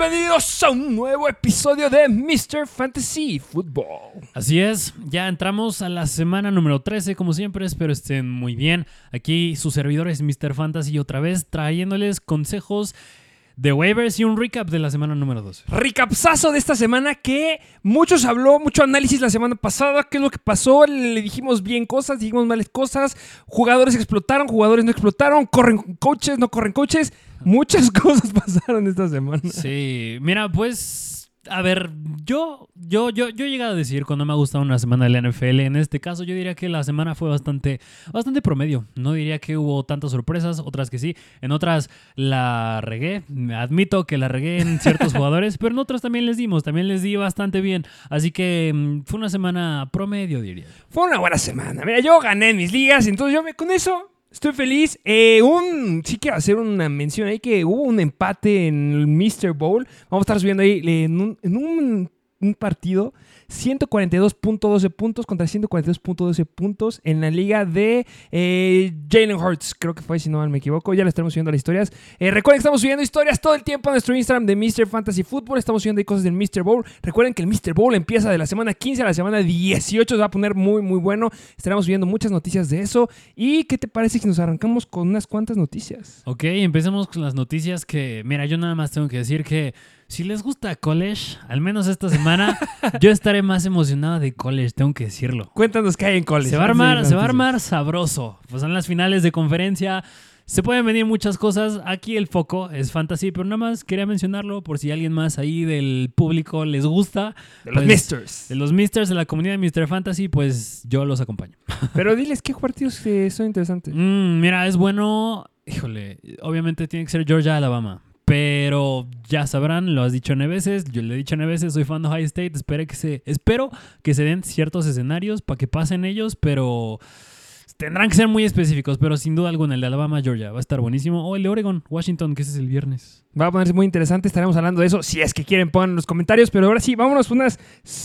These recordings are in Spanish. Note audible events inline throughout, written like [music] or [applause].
Bienvenidos a un nuevo episodio de Mr. Fantasy Football. Así es, ya entramos a la semana número 13, como siempre, espero estén muy bien. Aquí sus servidores Mr. Fantasy otra vez trayéndoles consejos de waivers y un recap de la semana número 12. Recapsazo de esta semana que muchos habló, mucho análisis la semana pasada, qué es lo que pasó, le dijimos bien cosas, dijimos males cosas, jugadores explotaron, jugadores no explotaron, corren coaches, no corren coaches, muchas [laughs] cosas pasaron esta semana. Sí, mira, pues a ver, yo, yo, yo, yo he llegado a decir cuando me ha gustado una semana de la NFL. En este caso, yo diría que la semana fue bastante, bastante promedio. No diría que hubo tantas sorpresas, otras que sí. En otras la regué. Admito que la regué en ciertos [laughs] jugadores, pero en otras también les dimos, también les di bastante bien. Así que mm, fue una semana promedio, diría. Fue una buena semana. Mira, yo gané en mis ligas, entonces yo me, con eso Estoy feliz. Eh, un, sí quiero hacer una mención ahí que hubo un empate en el Mr. Bowl. Vamos a estar subiendo ahí en un, en un, un partido 142.12 puntos contra 142.12 puntos en la liga de eh, Jalen Hurts. Creo que fue, si no me equivoco. Ya le estamos subiendo las historias. Eh, recuerden que estamos subiendo historias todo el tiempo a nuestro Instagram de Mr. Fantasy Football. Estamos subiendo cosas del Mr. Bowl. Recuerden que el Mr. Bowl empieza de la semana 15 a la semana 18. Se va a poner muy, muy bueno. Estaremos subiendo muchas noticias de eso. ¿Y qué te parece si nos arrancamos con unas cuantas noticias? Ok, empecemos con las noticias que, mira, yo nada más tengo que decir que si les gusta college, al menos esta semana, yo estaré más emocionado de college, tengo que decirlo. Cuéntanos qué hay en college. Se va a armar, se va a armar sabroso. Pues son las finales de conferencia. Se pueden venir muchas cosas. Aquí el foco es fantasy, pero nada más quería mencionarlo por si alguien más ahí del público les gusta. De los Misters. De los Misters, de la comunidad de Mr. Fantasy, pues yo los acompaño. Pero diles qué partidos son interesantes. Mm, mira, es bueno. Híjole, obviamente tiene que ser Georgia, Alabama. Pero ya sabrán, lo has dicho nueve veces, yo lo he dicho nueve veces, soy fan de High State, espero que se, espero que se den ciertos escenarios para que pasen ellos, pero tendrán que ser muy específicos, pero sin duda alguna el de Alabama, Georgia va a estar buenísimo, o el de Oregon, Washington, que ese es el viernes. Va a ponerse muy interesante, estaremos hablando de eso, si es que quieren pongan en los comentarios, pero ahora sí, vámonos con unas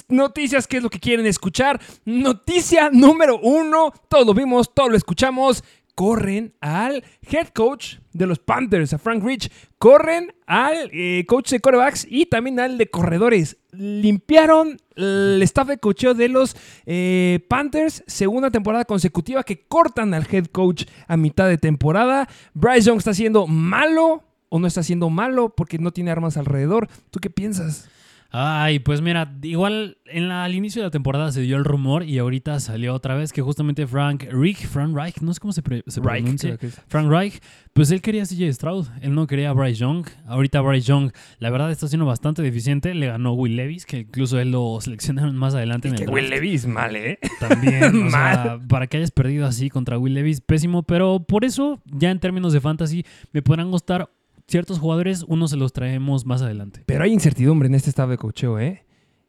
noticias, que es lo que quieren escuchar. Noticia número uno, todo lo vimos, todo lo escuchamos, corren al head coach de los Panthers, a Frank Rich. Corren al eh, coach de corebacks y también al de corredores. Limpiaron el staff de cocheo de los eh, Panthers. Segunda temporada consecutiva que cortan al head coach a mitad de temporada. Bryce Young está siendo malo o no está siendo malo porque no tiene armas alrededor. ¿Tú qué piensas? Ay, pues mira, igual en la, al inicio de la temporada se dio el rumor y ahorita salió otra vez que justamente Frank Reich, Frank Reich, no sé cómo se, pronuncia, Frank Reich, pues él quería a CJ Stroud, él no quería a Bryce Young. Ahorita Bryce Young, la verdad, está siendo bastante deficiente. Le ganó Will Levis, que incluso él lo seleccionaron más adelante. en el que Will Levis, mal, ¿eh? También, [laughs] para que hayas perdido así contra Will Levis, pésimo. Pero por eso, ya en términos de fantasy, me podrán gustar ciertos jugadores, unos se los traemos más adelante. Pero hay incertidumbre en este estado de cocheo, ¿eh?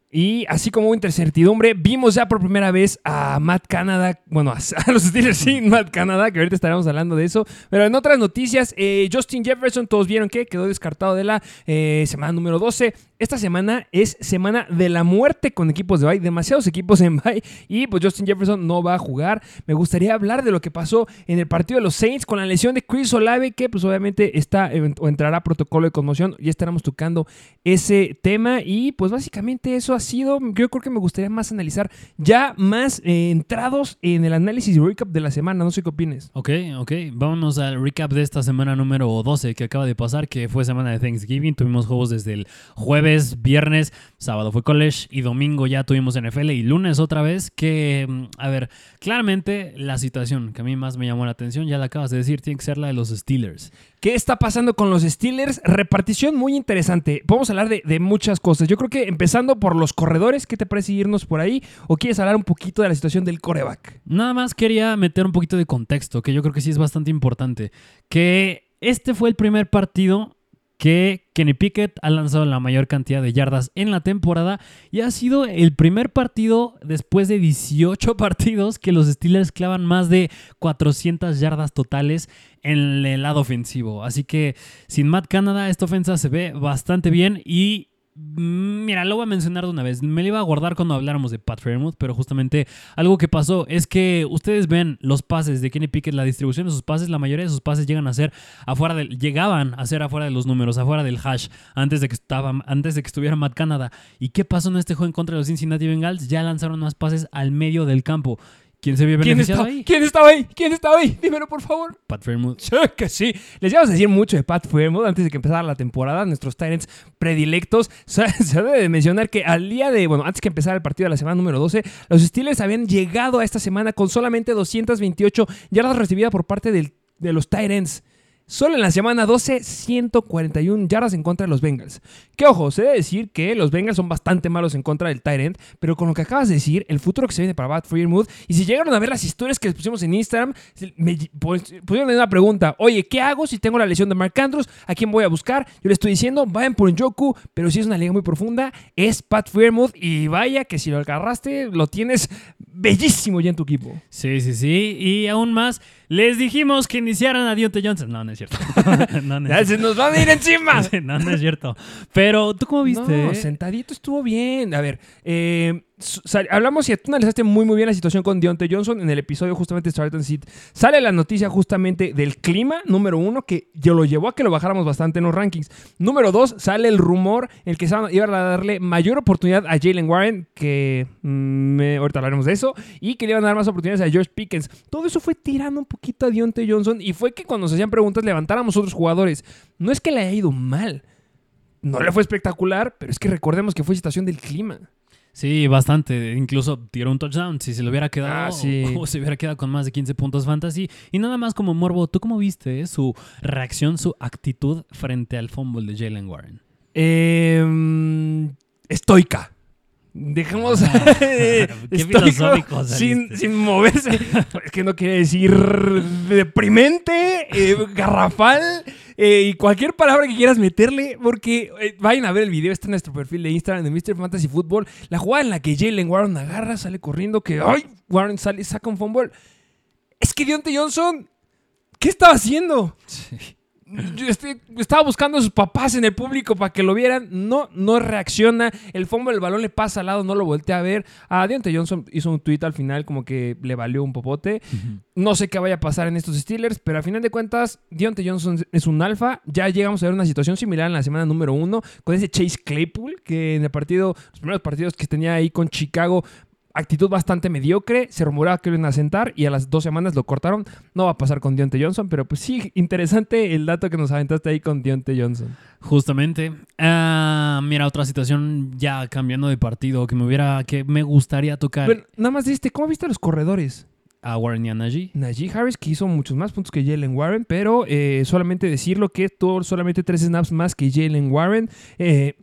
Y así como hubo incertidumbre, vimos ya por primera vez a Matt Canada, bueno, a, [laughs] los Steelers sin Matt Canada, que ahorita estaremos hablando de eso. Pero en otras noticias, eh, Justin Jefferson, todos vieron que quedó descartado de la eh, semana número 12. Esta semana es semana de la muerte con equipos de bye, demasiados equipos en bye y pues Justin Jefferson no va a jugar. Me gustaría hablar de lo que pasó en el partido de los Saints con la lesión de Chris Olave que pues obviamente está o entrará a protocolo de conmoción. Ya estaremos tocando ese tema y pues básicamente eso ha sido, yo creo que me gustaría más analizar ya más eh, entrados en el análisis y recap de la semana, no sé qué opines. Ok, ok, vámonos al recap de esta semana número 12 que acaba de pasar, que fue semana de Thanksgiving, tuvimos juegos desde el jueves viernes, sábado fue college y domingo ya tuvimos NFL y lunes otra vez que, mm, a ver, claramente la situación que a mí más me llamó la atención, ya la acabas de decir, tiene que ser la de los Steelers. ¿Qué está pasando con los Steelers? Repartición muy interesante. Podemos hablar de, de, muchas cosas. Yo creo que empezando por los corredores, ¿qué te parece irnos por ahí? ¿O quieres hablar un poquito de la situación del coreback? Nada más quería meter un poquito de contexto, que yo creo que sí es bastante importante. Que este fue el primer partido que Kenny Pickett ha lanzado la mayor cantidad de yardas en la temporada y ha sido el primer partido después de 18 [laughs] partidos que los Steelers clavan más de 400 yardas totales en el lado ofensivo. Así que sin Matt Canada esta ofensa se ve bastante bien y mira, lo voy a mencionar de una vez. Me lo iba a guardar cuando habláramos de Pat Fairmouth, pero justamente algo que pasó es que ustedes ven los pases de Kenny Pickett, la distribución de sus pases, la mayoría de sus pases llegan a ser afuera del, llegaban a ser afuera de los números, afuera del hash, antes de que estaba, antes de que estuviera Matt Canada. ¿Y qué pasó en este juego en contra de los Cincinnati Bengals? Ya lanzaron más pases al medio del campo. ¿Quién se vio ¿Quién beneficiado está, ahí? ¿Quién estaba ahí? ¿Quién estaba ahí? Dímelo, por favor. Pat Fairmouth. Sí, que sí. Les íbamos a decir mucho de Pat Fairmouth antes de que empezara la temporada. Nuestros Tyrants predilectos. [laughs] Se, se debe de mencionar que al día de, bueno, antes que empezara el partido de la semana número 12, los Steelers habían llegado a esta semana con solamente 228 yardas recibidas por parte del- de los Tyrants. Solo en la semana 12, 141 yardas en contra de los Bengals. Que ojo, se debe decir que los Bengals son bastante malos en contra del Tyrant, pero con lo que acabas de decir, el futuro que se viene para Pat Fairmouth, y si llegaron a ver las historias que les pusimos en Instagram, me pues, pusieron una pregunta, oye, ¿qué hago si tengo la lesión de Mark Andrews? ¿A quién voy a buscar? Yo le estoy diciendo, vayan por Njoku, pero si es una liga muy profunda, es Pat Fairmouth, y vaya que si lo agarraste, lo tienes bellísimo ya en tu equipo. Sí, sí, sí. Y aún más, les dijimos que iniciaran a Dionte Johnson. No, no es cierto. [laughs] no, no Ya es se nos van a ir encima. [laughs] no, no es cierto. Pero, ¿tú cómo viste? No, sentadito estuvo bien. A ver, eh, hablamos y tú analizaste muy muy bien la situación con Deontay Johnson en el episodio justamente de Start and Sit. Sale la noticia justamente del clima, número uno, que yo lo llevó a que lo bajáramos bastante en los rankings. Número dos, sale el rumor en el que se iba a darle mayor oportunidad a Jalen Warren, que mm, ahorita hablaremos de eso, y que le iban a dar más oportunidades a George Pickens. Todo eso fue tirando un poquito a Deontay Johnson y fue que cuando se hacían preguntas levantáramos otros jugadores. No es que le haya ido mal. No le fue espectacular, pero es que recordemos que fue situación del clima. Sí, bastante. Incluso tiró un touchdown. Si se le hubiera quedado, Ah, sí. [laughs] o se hubiera quedado con más de 15 puntos fantasy. Y nada más como Morbo, ¿tú cómo viste eh, su reacción, su actitud frente al fumble de Jalen Warren? Eh, estoica. Dejemos [laughs] [laughs] Qué estoico, filosófico sin, sin moverse. es que no quiere decir deprimente, eh, garrafal eh, y cualquier palabra que quieras meterle, porque eh, vayan a ver el video, está en nuestro perfil de Instagram de Mr. Fantasy Football. La jugada en la que Jalen Warren agarra, sale corriendo, que ¡ay! Warren sale, saca un fumble. Es que Deontay Johnson, ¿qué estaba haciendo? Yo estaba buscando a sus papás en el público para que lo vieran. No, no reacciona. El fumble, el balón le pasa al lado, no lo voltea a ver. A Deontay Johnson hizo un tweet al final como que le valió un popote. No sé qué vaya a pasar en estos Steelers, pero al final de cuentas, Deontay Johnson es un alfa. Ya llegamos a ver una situación similar en la semana número uno con ese Chase Claypool, que en el partido, los primeros partidos que tenía ahí con Chicago, actitud bastante mediocre. Se rumoraba que lo iban a sentar y a las dos semanas lo cortaron. No va a pasar con Deontay Johnson, pero pues sí, interesante el dato que nos aventaste ahí con Deontay Johnson. Justamente. Ah, mira, otra situación ya cambiando de partido que me hubiera, que me gustaría tocar Bueno, nada más de este, ¿cómo viste a los corredores? a Warren y a Najee. Najee Harris, que hizo muchos más puntos que Jalen Warren, pero eh, solamente decirlo que tuvo solamente tres snaps más que Jalen Warren. eh,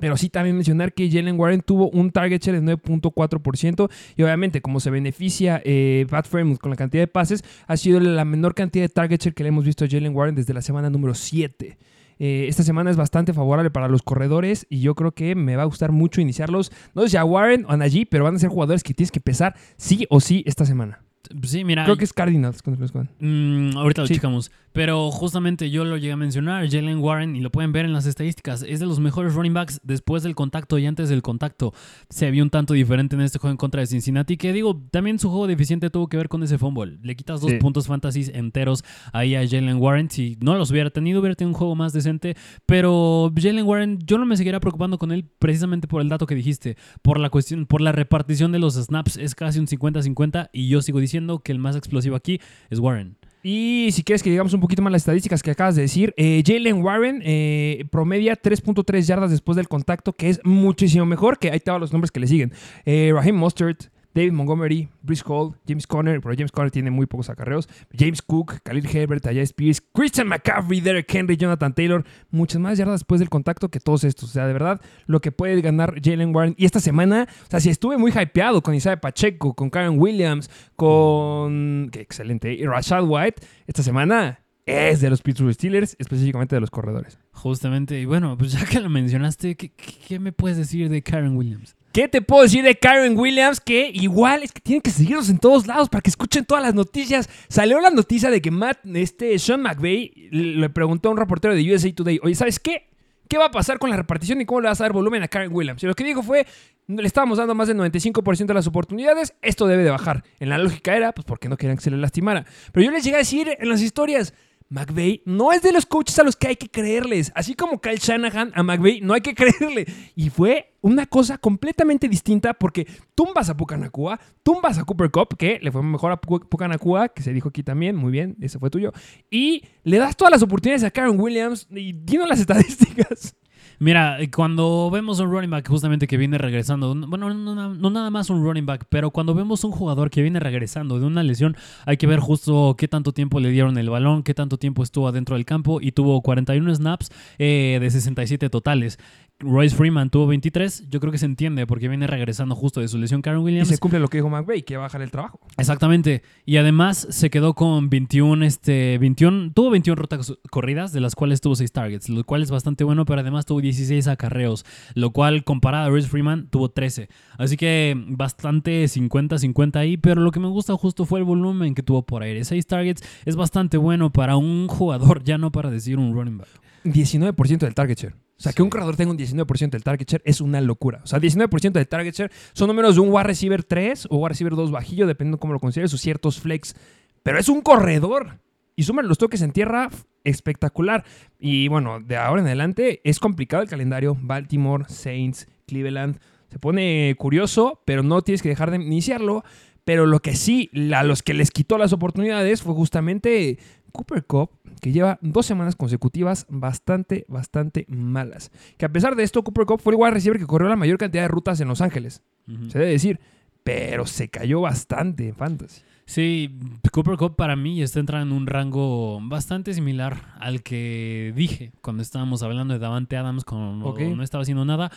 pero sí también mencionar que Jalen Warren tuvo un target share de 9.4% y obviamente como se beneficia eh, Pat Fairmouth con la cantidad de pases, ha sido la menor cantidad de target share que le hemos visto a Jalen Warren desde la semana número 7. Eh, esta semana es bastante favorable para los corredores y yo creo que me va a gustar mucho iniciarlos. No sé si a Warren o a Najee, pero van a ser jugadores que tienes que pesar sí o sí esta semana. Sí, mira. Creo que es Cardinals contra los Juan. Mm, ahorita lo Sí. checamos. Pero justamente yo lo llegué a mencionar, Jalen Warren, y lo pueden ver en las estadísticas, es de los mejores running backs después del contacto y antes del contacto. Se vio un tanto diferente en este juego en contra de Cincinnati, que digo, también su juego deficiente tuvo que ver con ese fumble. Le quitas dos Sí. puntos fantasy enteros ahí a Jalen Warren. Si no los hubiera tenido, hubiera tenido un juego más decente. Pero Jalen Warren, yo no me seguiría preocupando con él precisamente por el dato que dijiste, por la cuestión, por la repartición de los snaps, es casi un 50-50, y yo sigo diciendo que el más explosivo aquí es Warren. Y si quieres que digamos un poquito más las estadísticas que acabas de decir, eh, Jalen Warren eh, promedia 3.3 yardas después del contacto, que es muchísimo mejor que ahí van los nombres que le siguen. Eh, Raheem Mostert, David Montgomery, Brice Hall, James Conner, pero James Conner tiene muy pocos acarreos, James Cook, Khalil Herbert, Tajay Spears, Christian McCaffrey, Derek Henry, Jonathan Taylor, muchas más yardas después del contacto que todos estos. O sea, de verdad, lo que puede ganar Jalen Warren. Y esta semana, o sea, si estuve muy hypeado con Isaiah Pacheco, con Karen Williams, con... Qué excelente. Y Rashad White, esta semana es de los Pittsburgh Steelers, específicamente de los corredores. Justamente, y bueno, pues ya que lo mencionaste, ¿qué, qué- qué me puedes decir de Karen Williams? ¿Qué te puedo decir de Karen Williams? Que igual es que tienen que seguirnos en todos lados para que escuchen todas las noticias. Salió la noticia de que Matt, este Sean McVay, le preguntó a un reportero de USA Today, oye, ¿sabes qué? ¿Qué va a pasar con la repartición y cómo le vas a dar volumen a Karen Williams? Y lo que dijo fue, le estábamos dando más del 95% de las oportunidades, esto debe de bajar. En la lógica era, pues porque no querían que se le lastimara. Pero yo les llegué a decir en las historias, McVay no es de los coaches a los que hay que creerles. Así como Kyle Shanahan a McVay no hay que creerle. Y fue una cosa completamente distinta porque tumbas a Pucanacua, tumbas a Cooper Cup, que le fue mejor a Pu- Pucanacua, que se dijo aquí también, muy bien, ese fue tuyo. Y le das todas las oportunidades a Karen Williams y dinos las [laughs] estadísticas. Mira, cuando vemos un running back justamente que viene regresando, bueno, no, no- no nada más un running back, pero cuando vemos un jugador que viene regresando de una lesión, hay que ver justo qué tanto tiempo le dieron el balón, qué tanto tiempo estuvo adentro del campo y tuvo 41 snaps eh, de 67 totales. Royce Freeman tuvo 23, yo creo que se entiende porque viene regresando justo de su lesión Karen Y Williams. se cumple lo que dijo McVay, que va a bajar el trabajo. Exactamente. Y además se quedó con 21, este, 21, tuvo 21 rutas corridas, de las cuales tuvo 6 targets, lo cual es bastante bueno, pero además tuvo 16 acarreos, lo cual comparado a Royce Freeman tuvo 13. Así que bastante 50-50 ahí, pero lo que me gusta justo fue el volumen que tuvo por aire. 6 targets es bastante bueno para un jugador, ya no para decir un running back. 19% del target share. O sea, Sí. que un corredor tenga un 19% del target share es una locura. O sea, 19% del target share son números de un wide receiver 3 o wide receiver 2 bajillo, dependiendo cómo lo consideres, o ciertos flex. Pero es un corredor. Y suman los toques en tierra, espectacular. Y bueno, de ahora en adelante es complicado el calendario. Baltimore, Saints, Cleveland. Se pone curioso, pero no tienes que dejar de iniciarlo. Pero lo que sí, a los que les quitó las oportunidades fue justamente Cooper Cup, que lleva dos semanas consecutivas bastante, bastante malas. Que a pesar de esto, Cooper Cup fue el wide receiver que corrió la mayor cantidad de rutas en Los Ángeles. Se debe decir. Pero se cayó bastante en Fantasy. Sí, Cooper Cup para mí está entrando en un rango bastante similar al que dije cuando estábamos hablando de Davante Adams cuando no estaba haciendo nada.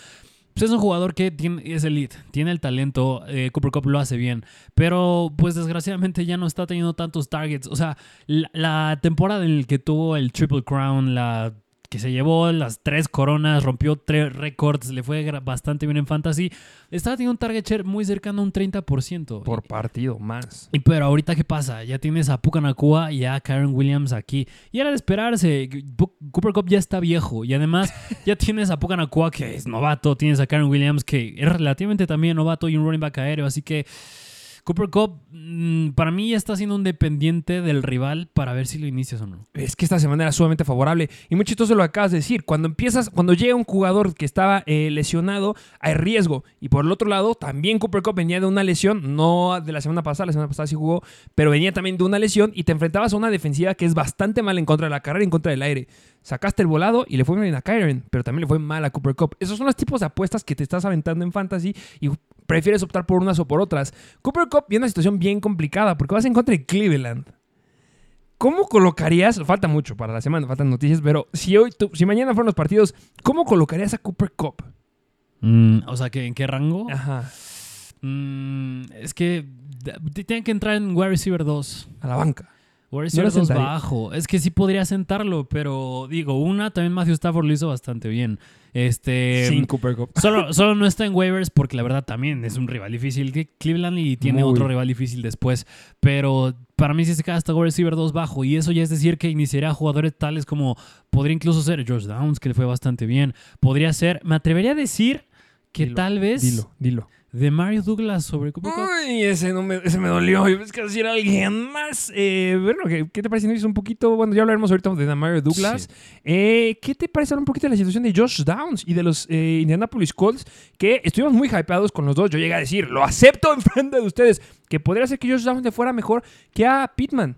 Pues es un jugador que es elite, tiene el talento, eh, Cooper Cup lo hace bien, pero pues desgraciadamente ya no está teniendo tantos targets. O sea, la, la temporada en la que tuvo el Triple Crown, la que se llevó las tres coronas, rompió tres récords, le fue bastante bien en fantasy, estaba teniendo un target share muy cercano a un 30%. Por partido, más. Y pero ahorita, ¿qué pasa? Ya tienes a Pucanacua y a Karen Williams aquí. Y era de esperarse. Cooper Cup ya está viejo. Y además, [laughs] ya tienes a Pucanacua que es novato. Tienes a Karen Williams que es relativamente también novato y un running back aéreo. Así que Cooper Cup, mm, para mí, ya está siendo un dependiente del rival para ver si lo inicias o no. Es que esta semana era sumamente favorable. Y muy chistoso lo acabas de decir. Cuando empiezas, cuando llega un jugador que estaba eh, lesionado, hay riesgo. Y por el otro lado, también Cooper Cup venía de una lesión, no de la semana pasada, la semana pasada sí jugó, pero venía también de una lesión y te enfrentabas a una defensiva que es bastante mal en contra de la carrera y en contra del aire. Sacaste el volado y le fue bien a Kyren, pero también le fue mal a Cooper Cup. Esos son los tipos de apuestas que te estás aventando en fantasy y prefieres optar por unas o por otras. Cooper Cup viene una situación bien complicada porque vas en contra de Cleveland. ¿Cómo colocarías? Falta mucho para la semana, faltan noticias, pero si hoy, tú- si mañana fueron los partidos, ¿cómo colocarías a Cooper Cup? Mm, o sea, ¿que, ¿en qué rango? Ajá, Mm, es que tienen que entrar en wide receiver 2. a la banca. Wide No receiver lo 2 sentaría. bajo. Es que sí podría sentarlo, pero digo, una, también Matthew Stafford lo hizo bastante bien. Este. Sin Cooper Cup. Solo, solo no está en waivers porque la verdad también es un rival difícil. que Cleveland y tiene Muy. otro rival difícil después. Pero para mí sí se queda hasta wide receiver 2 bajo. Y eso ya es decir que iniciaría jugadores tales como podría incluso ser George Downs, que le fue bastante bien. Podría ser, me atrevería a decir que Dilo, tal vez Dilo, dilo. De Mario Douglas sobre Cooper Cup. Uy, ese, no me, ese me dolió. Yo pensé que decir alguien más. Eh, bueno, ¿qué, qué te parece? un poquito. Bueno, ya hablaremos ahorita de Mario Douglas. Eh, ¿Qué te parece hablar un poquito de la situación de Josh Downs y de los eh, Indianapolis Colts? Que estuvimos muy hypeados con los dos. Yo llegué a decir, lo acepto en frente de ustedes, que podría ser que Josh Downs le fuera mejor que a Pittman.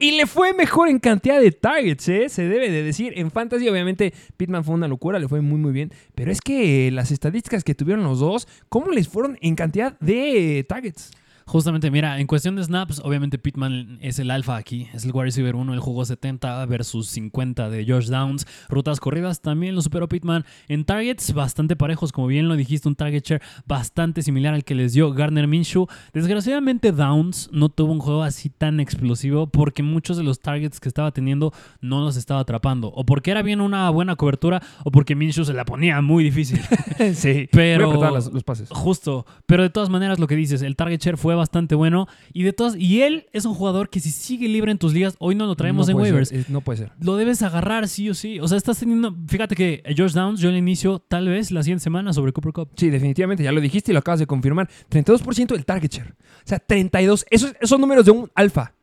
Y le fue mejor en cantidad de targets, ¿eh? Se debe de decir. En fantasy, obviamente, Pittman fue una locura, le fue muy, muy bien. Pero es que las estadísticas que tuvieron los dos, ¿cómo les fueron en cantidad de targets? Justamente, mira, en cuestión de snaps, obviamente Pittman es el alfa aquí, es el wide receiver 1, él jugó 70 versus 50 de Josh Downs. Rutas corridas también lo superó Pittman. En targets, bastante parejos, como bien lo dijiste, un target share bastante similar al que les dio Gardner Minshew. Desgraciadamente, Downs no tuvo un juego así tan explosivo porque muchos de los targets que estaba teniendo no los estaba atrapando. O porque era bien una buena cobertura o porque Minshew se la ponía muy difícil. [laughs] sí, Pero- Voy a apretar las- los pases. Justo, pero de todas maneras lo que dices, el target share fue bastante bueno y de todas y él es un jugador que si sigue libre en tus ligas, hoy no lo traemos No en waivers. ser, no puede ser. Lo debes agarrar sí o sí. O sea, estás teniendo, fíjate que George Downs yo le inicio tal vez la siguiente semana sobre Cooper Cup. Sí, definitivamente, ya lo dijiste y lo acabas de confirmar. 32% del target share. O sea, 32. Esos, esos números de un alfa.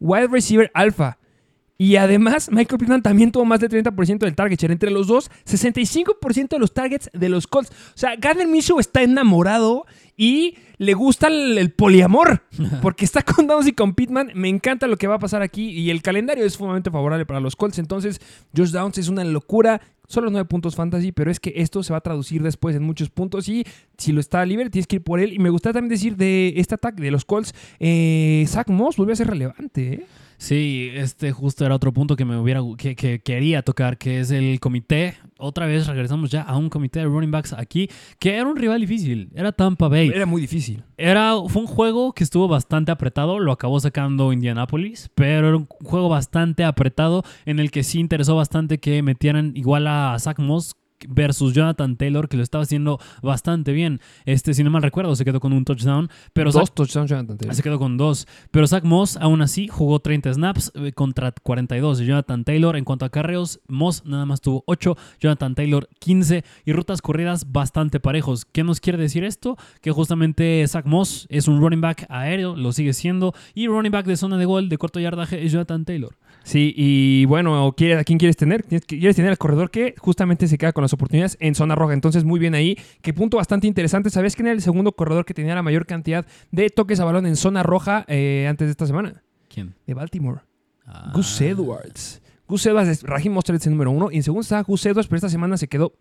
Wide receiver alfa. Y además, Michael Pittman también tuvo más del 30% del target share. Entre los dos, 65% de los targets de los Colts. O sea, Gardner Minshew está enamorado y le gusta el, el poliamor. [laughs] Porque está con Downs y con Pittman. Me encanta lo que va a pasar aquí. Y el calendario es sumamente favorable para los Colts. Entonces, Josh Downs es una locura. Solo 9 puntos fantasy, pero es que esto se va a traducir después en muchos puntos. Y si lo está libre, tienes que ir por él. Y me gustaría también decir de este ataque de los Colts, eh, Zach Moss volvió a ser relevante. ¿eh? Sí, este justo era otro punto que me hubiera que, que quería tocar, que es el comité. Otra vez regresamos ya a un comité de running backs aquí, que era un rival difícil. Era Tampa Bay. Era muy difícil. Era, fue un juego que estuvo bastante apretado, lo acabó sacando Indianapolis, pero era un juego bastante apretado en el que sí interesó bastante que metieran igual a Zach Moss versus Jonathan Taylor, que lo estaba haciendo bastante bien. Este, si no mal recuerdo, se quedó con un touchdown, pero Zach- Dos touchdowns, Jonathan Taylor. se quedó con dos. Pero Zach Moss, aún así, jugó 30 snaps eh, contra 42 de Jonathan Taylor. En cuanto a carreos, Moss nada más tuvo 8, Jonathan Taylor 15 y rutas corridas bastante parejos. ¿Qué nos quiere decir esto? Que justamente Zach Moss es un running back aéreo, lo sigue siendo, y running back de zona de gol de corto yardaje es Jonathan Taylor. Sí, y bueno, ¿quiere- ¿a quién quieres tener? Quieres tener al corredor que justamente se queda con las oportunidades en zona roja. Entonces, muy bien ahí. Qué punto bastante interesante. ¿Sabías quién era el segundo corredor que tenía la mayor cantidad de toques a balón en zona roja eh, antes de esta semana? ¿Quién? De Baltimore. Ah. Gus Edwards. Gus Edwards es Mostert es el número uno. Y en segundo está Gus Edwards, pero esta semana se quedó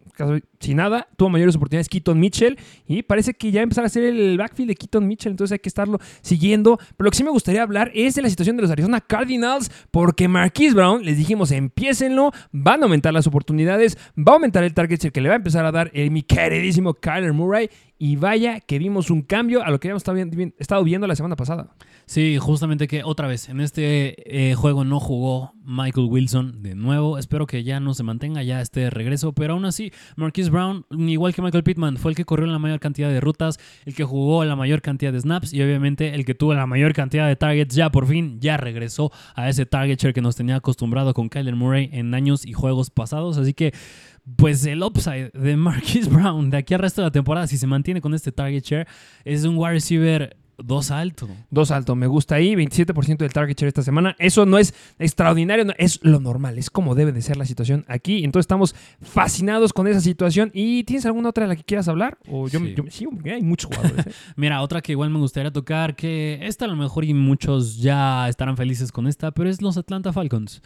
sin nada. Tuvo mayores oportunidades Keaton Mitchell. Y parece que ya empezará a ser el backfield de Keaton Mitchell. Entonces hay que estarlo siguiendo. Pero lo que sí me gustaría hablar es de la situación de los Arizona Cardinals. Porque Marquise Brown, les dijimos, empiecenlo. Van a aumentar las oportunidades. Va a aumentar el target que le va a empezar a dar eh, mi queridísimo Kyler Murray. Y vaya que vimos un cambio a lo que habíamos estado viendo la semana pasada. Sí, justamente que otra vez, en este eh, juego no jugó Michael Wilson de nuevo. Espero que ya no se mantenga ya este regreso, pero aún así, Marquise Brown, igual que Michael Pittman, fue el que corrió la mayor cantidad de rutas, el que jugó la mayor cantidad de snaps y obviamente el que tuvo la mayor cantidad de targets. Ya por fin, ya regresó a ese target share que nos tenía acostumbrado con Kyler Murray en años y juegos pasados. Así que pues el upside de Marquise [laughs] Brown de aquí al resto de la temporada, si se mantiene con este target share, es un wide receiver 2 alto. Dos alto, me gusta ahí, 27% del target share esta semana. Eso no es extraordinario, no, es lo normal, es como debe de ser la situación aquí. Entonces estamos fascinados con esa situación. ¿Y tienes alguna otra de la que quieras hablar? O yo, Sí. yo- sí, hay muchos jugadores. ¿eh? [laughs] Mira, otra que igual me gustaría tocar, que esta a lo mejor y muchos ya estarán felices con esta, pero es los Atlanta Falcons.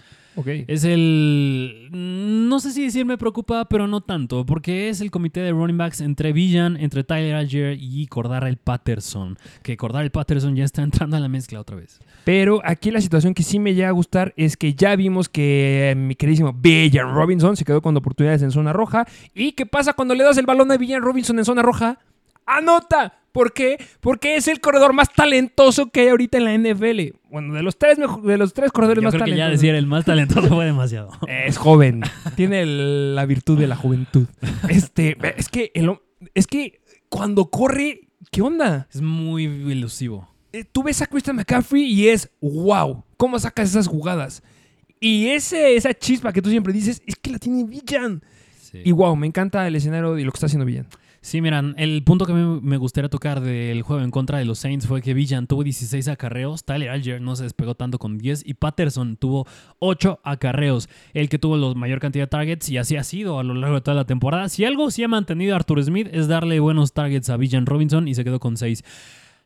Es el... No sé si decir me preocupa, pero no tanto, porque es el comité de running backs entre Villan, entre Tyler Algier y Cordarrelle Patterson, que Cordarrelle Patterson ya está [laughs] entrando a la mezcla otra vez. Pero aquí la situación que sí me llega a gustar es que ya vimos que eh, mi queridísimo Villan Robinson se quedó con oportunidades en zona roja. ¿Y qué pasa cuando le das el balón a Villan Robinson en zona roja? ¡Anota! ¿Por qué? Porque es el corredor más talentoso que hay ahorita en la NFL. Bueno, de los tres, de los tres corredores Yo más creo que ya decir el más talentoso fue demasiado. [laughs] Es joven. Tiene el- la virtud de la juventud. Este, es que, el es que cuando corre, ¿qué onda? Es muy elusivo. Eh, Tú ves a Christian McCaffrey y es wow, ¿cómo sacas esas jugadas? Y ese, esa chispa que tú siempre dices, es que la tiene Villan. Sí. Y wow, me encanta el escenario y lo que está haciendo Villan. Sí, miran, el punto que me, me gustaría tocar del juego en contra de los Saints fue que Villan tuvo 16 acarreos, Tyler Algier no se despegó tanto con 10 y Patterson tuvo 8 acarreos, el que tuvo la mayor cantidad de targets y así ha sido a lo largo de toda la temporada. Si algo sí ha mantenido Arthur Smith es darle buenos targets a Villan Robinson y se quedó con 6.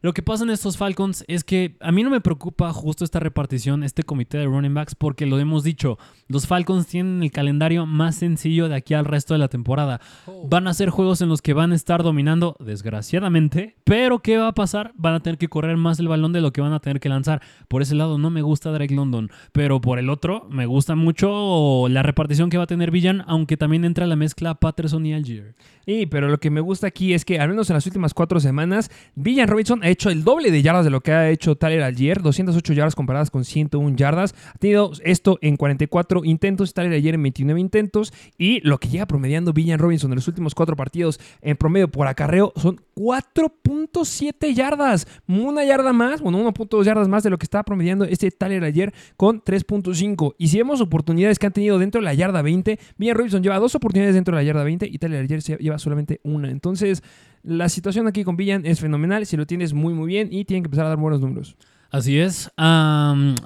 Lo que pasa en estos Falcons es que a mí no me preocupa justo esta repartición, este comité de running backs, porque lo hemos dicho, los Falcons tienen el calendario más sencillo de aquí al resto de la temporada. Van a ser juegos en los que van a estar dominando, desgraciadamente, pero ¿qué va a pasar? Van a tener que correr más el balón de lo que van a tener que lanzar. Por ese lado no me gusta Drake London, pero por el otro me gusta mucho la repartición que va a tener Villan, aunque también entra la mezcla Patterson y Algier. Y, pero lo que me gusta aquí es que, al menos en las últimas cuatro semanas, Villan Robinson ha hecho el doble de yardas de lo que ha hecho Tyler Algier, 208 yardas comparadas con 101 yardas. Ha tenido esto en 44 intentos, Tyler Algier en 29 intentos. Y lo que llega promediando Villan Robinson en los últimos cuatro partidos en promedio por acarreo son 4.7 yardas. Una yarda más, bueno, 1.2 yardas más de lo que estaba promediando este Tyler Algier con 3.5. Y si vemos oportunidades que han tenido dentro de la yarda 20, Villan Robinson lleva dos oportunidades dentro de la yarda 20 y Tyler Algier lleva solamente una. Entonces, la situación aquí con Villan es fenomenal. Si lo tienes muy, muy bien y tienen que empezar a dar buenos números. Así es.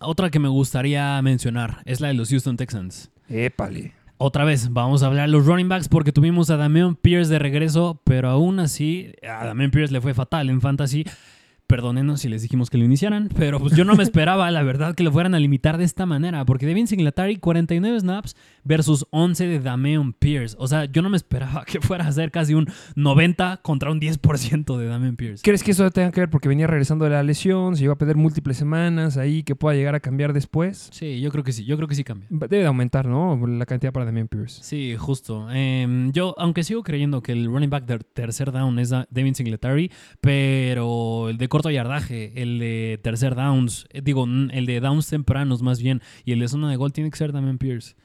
Otra que me gustaría mencionar es la de los Houston Texans. Épale. Otra vez, vamos a hablar de los running backs porque tuvimos a Damian Pierce de regreso, pero aún así a Damian Pierce le fue fatal en fantasy. Perdónenos si les dijimos que lo iniciaran, pero pues yo no me [laughs] esperaba, la verdad, que lo fueran a limitar de esta manera, porque Devin Singletary 49 snaps versus 11 de Damian Pierce. O sea, yo no me esperaba que fuera a ser casi un 90 contra un 10% de Damian Pierce. ¿Crees que eso tenga que ver porque venía regresando de la lesión? Se iba a perder múltiples semanas ahí que pueda llegar a cambiar después. Sí, yo creo que sí, yo creo que sí cambia. Debe de aumentar, ¿no? La cantidad para Damian Pierce. Sí, justo. Em, yo, aunque sigo creyendo que el running back de tercer down es Devin Singletary, pero el de corto yardaje, el de tercer downs, eh, digo, el de downs tempranos más bien, y el de zona de gol tiene que ser Damian Pierce.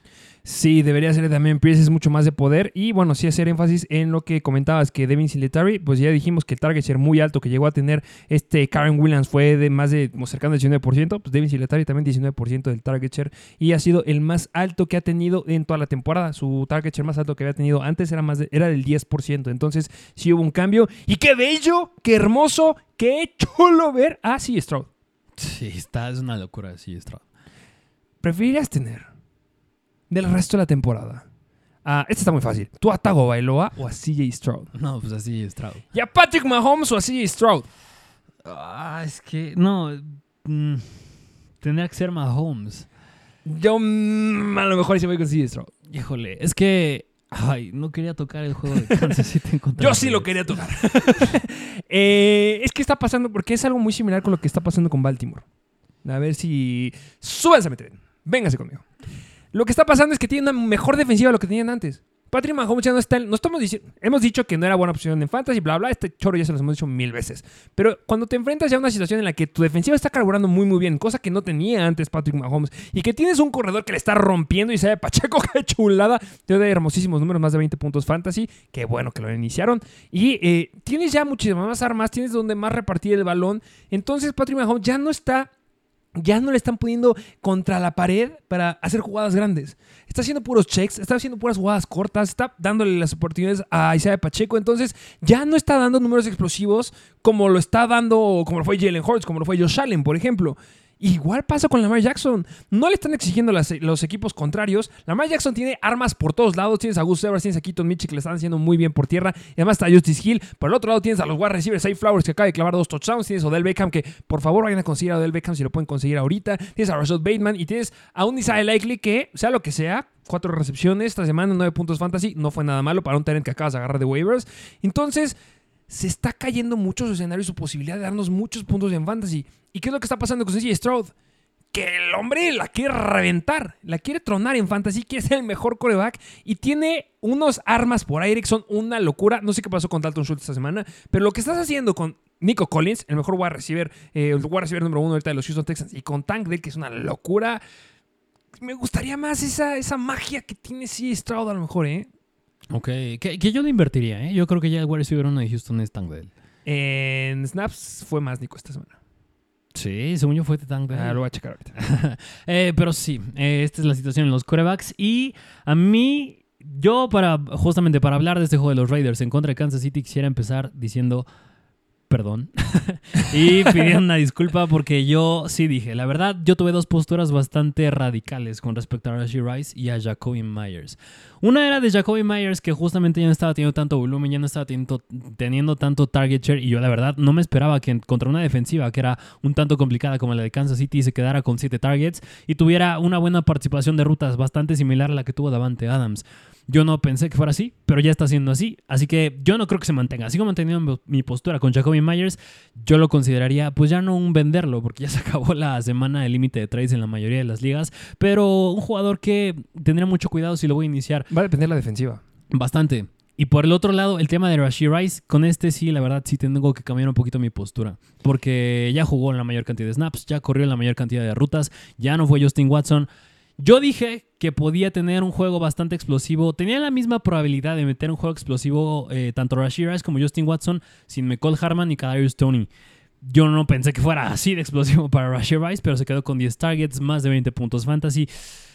Sí, debería ser Damian Pierce, es mucho más de poder. Y bueno, sí hacer énfasis en lo que comentabas, que Devin Singletary, pues ya dijimos que el target share muy alto que llegó a tener este Karen Williams fue de más de como cercano al 19%, pues Devin Singletary también 19% del target share y ha sido el más alto que ha tenido en toda la temporada. Su target share más alto que había tenido antes era, más de- era del 10%, entonces sí hubo un cambio. Y qué bello, qué hermoso, qué chulo ver a C. Stroud. Sí, está, es una locura, sí, Stroud. ¿Preferirías tener del resto de la temporada? Ah, este está muy fácil. ¿Tú a Tago Bailoa o a CJ Stroud? No, pues así, Stroud. ¿Y a Patrick Mahomes o a CJ Stroud? Ah, es que, no, mm, tendría que ser Mahomes. Yo mm, a lo mejor sí voy con CJ Stroud. Híjole, es que, ay, no quería tocar el juego de Kansas City en contra Yo sí lo quería tocar. [laughs] Eh, es que está pasando, porque es algo muy similar con lo que está pasando con Baltimore. A ver si... Súbanse a mi tren. Véngase conmigo. Lo que está pasando es que tiene una mejor defensiva de lo que tenían antes. Patrick Mahomes ya no está... No estamos diciendo... Hemos dicho que no era buena opción en fantasy, bla, bla. Este choro ya se los hemos dicho mil veces. Pero cuando te enfrentas ya a una situación en la que tu defensiva está carburando muy, muy bien, cosa que no tenía antes Patrick Mahomes, y que tienes un corredor que le está rompiendo y sabe Pacheco, [laughs] qué chulada. Te da hermosísimos números, más de 20 puntos fantasy. Qué bueno que lo iniciaron. Y eh, tienes ya muchísimas más armas, tienes donde más repartir el balón. Entonces Patrick Mahomes ya no está ya no le están poniendo contra la pared para hacer jugadas grandes. Está haciendo puros checks, está haciendo puras jugadas cortas, está dándole las oportunidades a Isaiah Pacheco. Entonces, ya no está dando números explosivos como lo está dando, como lo fue Jalen Hurts, como lo fue Josh Allen, por ejemplo. Igual pasa con Lamar Jackson. No le están exigiendo los equipos contrarios. Lamar Jackson tiene armas por todos lados. Tienes a Gus Evers, tienes a Keaton Mitchell que le están haciendo muy bien por tierra. Y además está Justice Hill. Por el otro lado tienes a los wide receivers, Safe Flowers que acaba de clavar dos touchdowns. Tienes a Odell Beckham que por favor vayan a conseguir a Odell Beckham si lo pueden conseguir ahorita. Tienes a Rashad Bateman y tienes a un Isaiah Likely que, sea lo que sea, cuatro recepciones esta semana, nueve puntos fantasy. No fue nada malo para un talent que acabas de agarrar de waivers. Entonces, se está cayendo mucho su escenario y su posibilidad de darnos muchos puntos en fantasy. ¿Y qué es lo que está pasando con CJ Stroud? Que el hombre la quiere reventar, la quiere tronar en fantasy, quiere ser el mejor coreback y tiene unos armas por aire que son una locura. No sé qué pasó con Dalton Schultz esta semana, pero lo que estás haciendo con Nico Collins, el mejor wide receiver, eh, el receiver número uno ahorita de los Houston Texans, y con Tank Dell, que es una locura. Me gustaría más esa, esa magia que tiene CJ Stroud a lo mejor, ¿eh? Ok, que, que yo lo invertiría, ¿eh? Yo creo que ya el wide receiver uno de Houston es Tank En snaps fue más Nico esta semana. Sí, según yo fue Tank Ah, lo voy a checar ahorita. [laughs] Eh, pero sí, eh, esta es la situación en los corebacks. Y a mí, yo para justamente para hablar de este juego de los Raiders en contra de Kansas City, quisiera empezar diciendo perdón. [laughs] y pidieron una disculpa porque yo sí dije, la verdad, yo tuve dos posturas bastante radicales con respecto a Rashi Rice y a Jacoby Myers. Una era de Jacoby Myers que justamente ya no estaba teniendo tanto volumen, ya no estaba teniendo, tanto target share y yo la verdad no me esperaba que contra una defensiva que era un tanto complicada como la de Kansas City se quedara con 7 targets y tuviera una buena participación de rutas bastante similar a la que tuvo Davante Adams. Yo no pensé que fuera así, pero ya está siendo así. Así que yo no creo que se mantenga. Sigo manteniendo mi postura con Jacoby Myers. Yo lo consideraría, pues ya no un venderlo, porque ya se [laughs] acabó la semana de límite de trades en la mayoría de las ligas. Pero un jugador que tendría mucho cuidado si lo voy a iniciar. Va a depender de la defensiva. Bastante. Y por el otro lado, el tema de Rashid Rice, con este sí, la verdad, sí tengo que cambiar un poquito mi postura. Porque ya jugó en la mayor cantidad de snaps, ya corrió en la mayor cantidad de rutas, ya no fue Justin Watson. Yo dije que podía tener un juego bastante explosivo. Tenía la misma probabilidad de meter un juego explosivo eh, tanto Rashid Rice como Justin Watson sin McCall Harman y Kadarius Tony. Yo no pensé que fuera así de explosivo para Rashid Rice, pero se quedó con 10 targets, más de 20 puntos fantasy.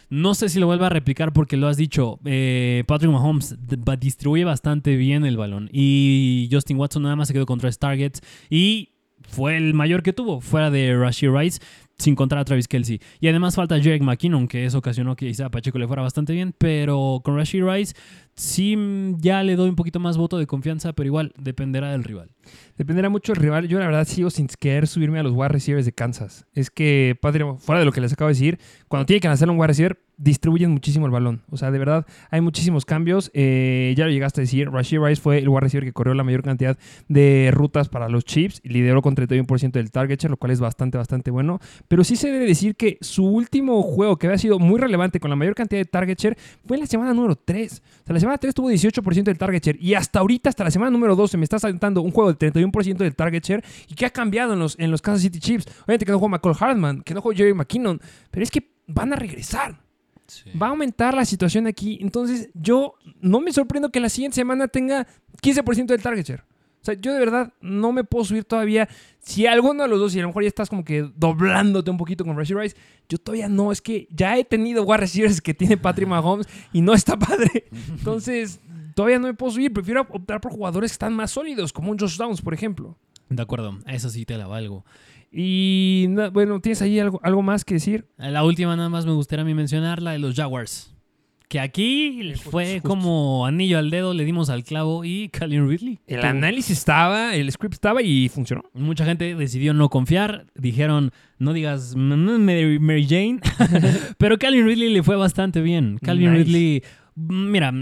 No sé si lo vuelva a replicar porque lo has dicho. Eh, Patrick Mahomes distribuye bastante bien el balón. Y Justin Watson nada más se quedó con 3 targets. Y fue el mayor que tuvo, fuera de Rashid Rice sin contar a Travis Kelsey. Y además falta Jerick McKinnon, que eso ocasionó que a Pacheco le fuera bastante bien, pero con Rashid Rice sí ya le doy un poquito más voto de confianza, pero igual dependerá del rival. Dependerá mucho del rival. Yo la verdad sigo sin querer subirme a los wide receivers de Kansas. Es que, padre, fuera de lo que les acabo de decir, cuando tiene que lanzar un wide receiver, distribuyen muchísimo el balón. O sea, de verdad, hay muchísimos cambios. Eh, ya lo llegaste a decir, Rashid Rice fue el wide receiver que corrió la mayor cantidad de rutas para los Chips y lideró con 31% del target share, lo cual es bastante, bastante bueno. Pero sí se debe decir que su último juego que había sido muy relevante con la mayor cantidad de target share fue en la semana número 3. O sea, la semana 3 tuvo 18% del target share y hasta ahorita, hasta la semana número 12, me está saltando un juego de 31% del target share y que ha cambiado en los, en los Kansas City Chiefs. Obviamente que no jugó McCall Hartman, que no jugó Jerry McKinnon, pero es que van a regresar. Va a aumentar la situación aquí. Entonces, yo no me sorprendo que la siguiente semana tenga 15% del target share. O sea, yo de verdad no me puedo subir todavía. Si alguno de los dos, y a lo mejor ya estás como que doblándote un poquito con Rashid Rice, yo todavía no. Es que ya he tenido wide receivers que tiene Patrick Mahomes y no está padre. [laughs] Entonces, todavía no me puedo subir. Prefiero optar por jugadores que están más sólidos, como un Josh Downs, por ejemplo. De acuerdo, eso sí te la valgo. Y bueno, ¿tienes ahí algo, algo más que decir? La última nada más me gustaría a mí mencionar, la de los Jaguars. Que aquí fue como anillo al dedo, le dimos al clavo y Calvin Ridley. El análisis estaba, el script estaba y funcionó. Mucha gente decidió no confiar. Dijeron, no digas Mary, Jane. [laughs] Pero Calvin Ridley le fue bastante bien. Calvin Ridley Mira,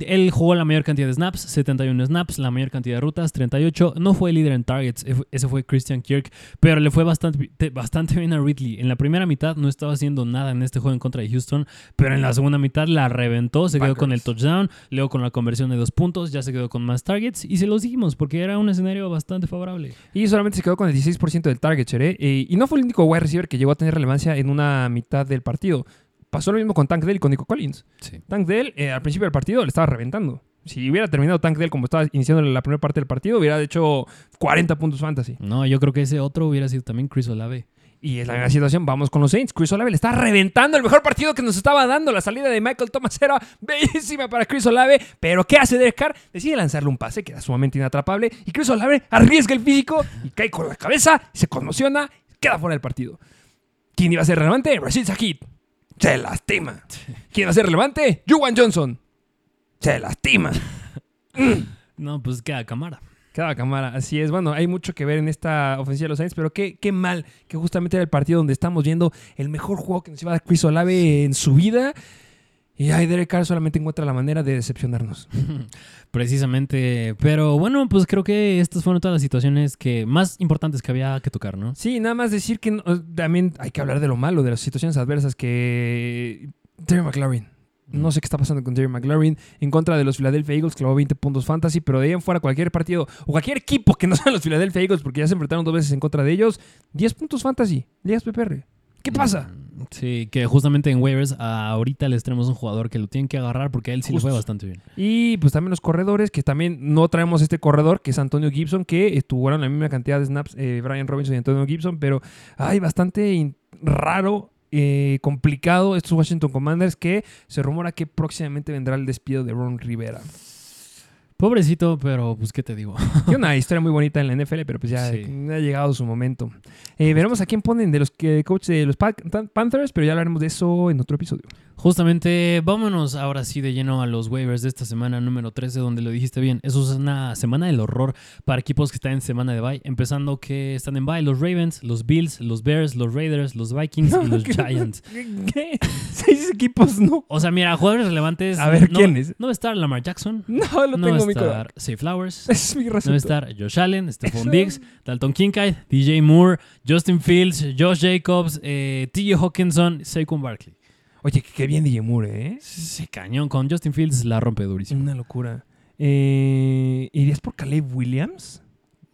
él jugó la mayor cantidad de snaps, 71 snaps, la mayor cantidad de rutas, 38. No fue el líder en targets, ese fue Christian Kirk, pero le fue bastante, bastante bien a Ridley. En la primera mitad no estaba haciendo nada en este juego en contra de Houston, pero en la segunda mitad la reventó, se quedó con el touchdown, luego con la conversión de dos puntos, ya se quedó con más targets y se los dijimos porque era un escenario bastante favorable. Y solamente se quedó con el 16% del target ¿eh? y no fue el único wide receiver que llegó a tener relevancia en una mitad del partido. Pasó lo mismo con Tank Dell y con Nico Collins. Tank Dell eh, al principio del partido le estaba reventando. Si hubiera terminado Tank Dell como estaba iniciando la primera parte del partido, hubiera hecho 40 puntos fantasy. No, yo creo que ese otro hubiera sido también Chris Olave. Y es la misma situación, vamos con los Saints. Chris Olave le está reventando el mejor partido que nos estaba dando. La salida de Michael Thomas era bellísima para Chris Olave. Pero ¿qué hace Derek Carr? Decide lanzarle un pase que era sumamente inatrapable. Y Chris Olave arriesga el físico y cae con la cabeza, se conmociona, queda fuera del partido. ¿Quién iba a ser relevante? Rashid Sakit se lastima. ¿Quién va a ser relevante? Juwan Johnson. Se lastima. [laughs] No, pues queda cámara. Cada cámara, así es. Bueno, hay mucho que ver en esta ofensiva de los Saints, pero qué, qué mal que justamente era el partido donde estamos viendo el mejor juego que nos iba a dar Chris Olave en su vida. Y ay, Derek Carr solamente encuentra la manera de decepcionarnos. [laughs] Precisamente. Pero bueno, pues creo que estas fueron todas las situaciones que más importantes que había que tocar, ¿no? Sí, nada más decir que también hay que hablar de lo malo, de las situaciones adversas que. Terry McLaurin. No sé qué está pasando con Terry McLaurin en contra de los Philadelphia Eagles, clavó 20 puntos fantasy, pero de ahí en fuera cualquier partido o cualquier equipo que no sean los Philadelphia Eagles, porque ya se enfrentaron dos veces en contra de ellos, 10 puntos fantasy, ligas PPR. ¿Qué pasa? Mm, sí, que justamente en waivers ahorita les tenemos un jugador que lo tienen que agarrar porque a él sí le fue bastante bien. Y pues también los corredores, que también no traemos este corredor, que es Antonio Gibson, que estuvieron la misma cantidad de snaps, eh, Brian Robinson y Antonio Gibson, pero hay bastante raro eh, complicado estos Washington Commanders que se rumora que próximamente vendrá el despido de Ron Rivera. Pobrecito, pero pues, ¿qué te digo? [laughs] Tiene una historia muy bonita en la NFL, pero pues ya Sí. ha llegado su momento. Eh, veremos a quién ponen de los que coach de los Pa- Panthers, pero ya hablaremos de eso en otro episodio. Justamente, vámonos ahora sí de lleno a los waivers de esta semana número 13, donde lo dijiste bien. Eso es una semana del horror para equipos que están en semana de bye. Empezando que están en bye los Ravens, los Bills, los Bears, los Raiders, los Vikings y los [laughs] Giants. [laughs] ¿Qué? Seis equipos, no. O sea, mira, jugadores relevantes. A ver, no, ¿quiénes? No va a estar Lamar Jackson. [laughs] No, lo no va tengo a mi estar corazón. Safe Flowers. Es mi No va a estar Josh Allen, Stephon. Diggs, Dalton Kincaid, DJ Moore, Justin Fields, Josh Jacobs, eh, TJ Hawkinson, Saquon Barkley. Oye, qué- bien DJ Moore, ¿eh? Sí, cañón. Con Justin Fields la rompe durísimo. Una locura. Eh, ¿Irías por Caleb Williams?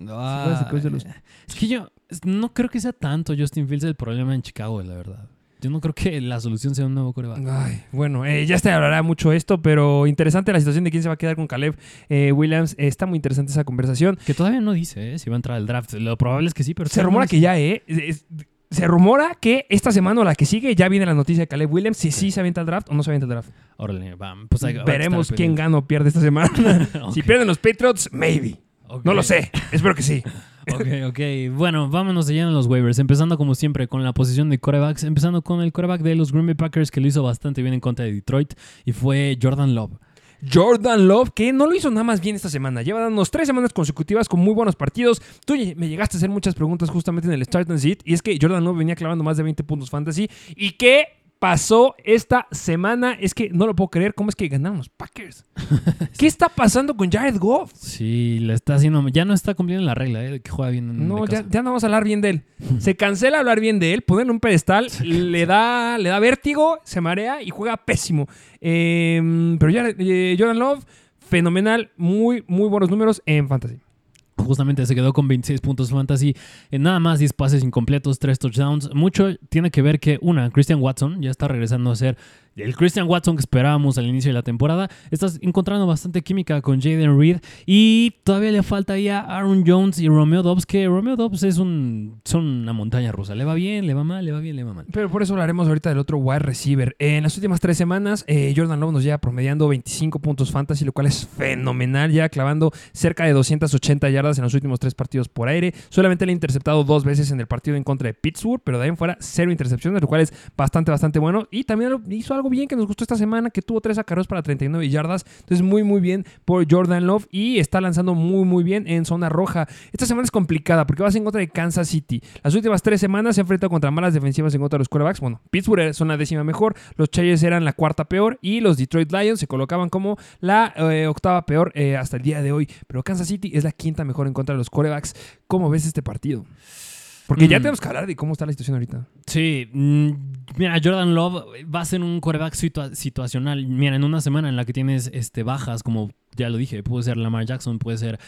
Ah, de los- Es que yo no creo que sea tanto Justin Fields el problema en Chicago, la verdad. Yo no creo que la solución sea un nuevo coreback. Ay, bueno, eh, ya se hablará mucho esto, pero interesante la situación de quién se va a quedar con Caleb eh, Williams. Eh, está muy interesante esa conversación. Que todavía no dice si va a entrar al draft. Lo probable es que sí, pero Se rumora no que ya, ¿eh? Es- se rumora que esta semana o la que sigue ya viene la noticia de Caleb Williams. Si sí, se avienta el draft o no se avienta el draft. Órale, pues Veremos quién gana o pierde esta semana. [laughs] Si pierden los Patriots, maybe. No lo sé. Espero que sí. [laughs] Ok, ok. Bueno, vámonos de lleno a los waivers. Empezando como siempre con la posición de corebacks. Empezando con el coreback de los Green Bay Packers que lo hizo bastante bien en contra de Detroit. Y fue Jordan Love. Jordan Love, que no lo hizo nada más bien esta semana. Lleva dándonos tres semanas consecutivas con muy buenos partidos. Tú me llegaste a hacer muchas preguntas justamente en el Start and Sit. Y es que Jordan Love venía clavando más de 20 puntos fantasy. ¿Y qué pasó esta semana? Es que no lo puedo creer. ¿Cómo es que ganaron los Packers? [laughs] ¿Qué está pasando con Jared Goff? Sí, le está haciendo. Ya no está cumpliendo la regla, ¿eh? De que juega bien en No, ya, ya no vamos a hablar bien de él. [laughs] Se cancela hablar bien de él, ponerle un pedestal, le da, le da vértigo, se marea y juega pésimo. Eh, pero eh, Jordan Love, fenomenal, muy, muy buenos números en fantasy. Justamente se quedó con 26 puntos fantasy, en nada más 10 pases incompletos, 3 touchdowns. Mucho tiene que ver que, una, Christian Watson ya está regresando a ser el Christian Watson que esperábamos al inicio de la temporada. Estás encontrando bastante química con Jaden Reed y todavía le falta ahí a Aaron Jones y Romeo Dobbs, que Romeo Dobbs es un, son una montaña rusa. Le va bien, le va mal, le va bien, le va mal. Pero por eso hablaremos ahorita del otro wide receiver. En las últimas tres semanas, eh, Jordan Love nos lleva promediando 25 puntos fantasy, lo cual es fenomenal, ya clavando cerca de 280 yardas en los últimos tres partidos por aire. Solamente le ha interceptado dos veces en el partido en contra de Pittsburgh, pero de ahí en fuera cero intercepciones, lo cual es bastante, bastante bueno. Y también hizo algo bien que nos gustó esta semana, que tuvo tres acarreos para 39 yardas. Entonces, muy, muy bien por Jordan Love y está lanzando muy, muy bien en zona roja. Esta semana es complicada porque vas en contra de Kansas City. Las últimas tres semanas se ha enfrentado contra malas defensivas en contra de los quarterbacks. Bueno, Pittsburgh es una décima mejor, los Chargers eran la cuarta peor y los Detroit Lions se colocaban como la eh, octava peor eh, hasta el día de hoy. Pero Kansas City es la quinta mejor en contra de los quarterbacks. ¿Cómo ves este partido? Porque ya Mm. tenemos que hablar de cómo está la situación ahorita. Sí, mm, mira, Jordan Love va a ser un coreback situa- situacional. Mira, en una semana en la que tienes este, bajas, como ya lo dije, puede ser Lamar Jackson, puede ser,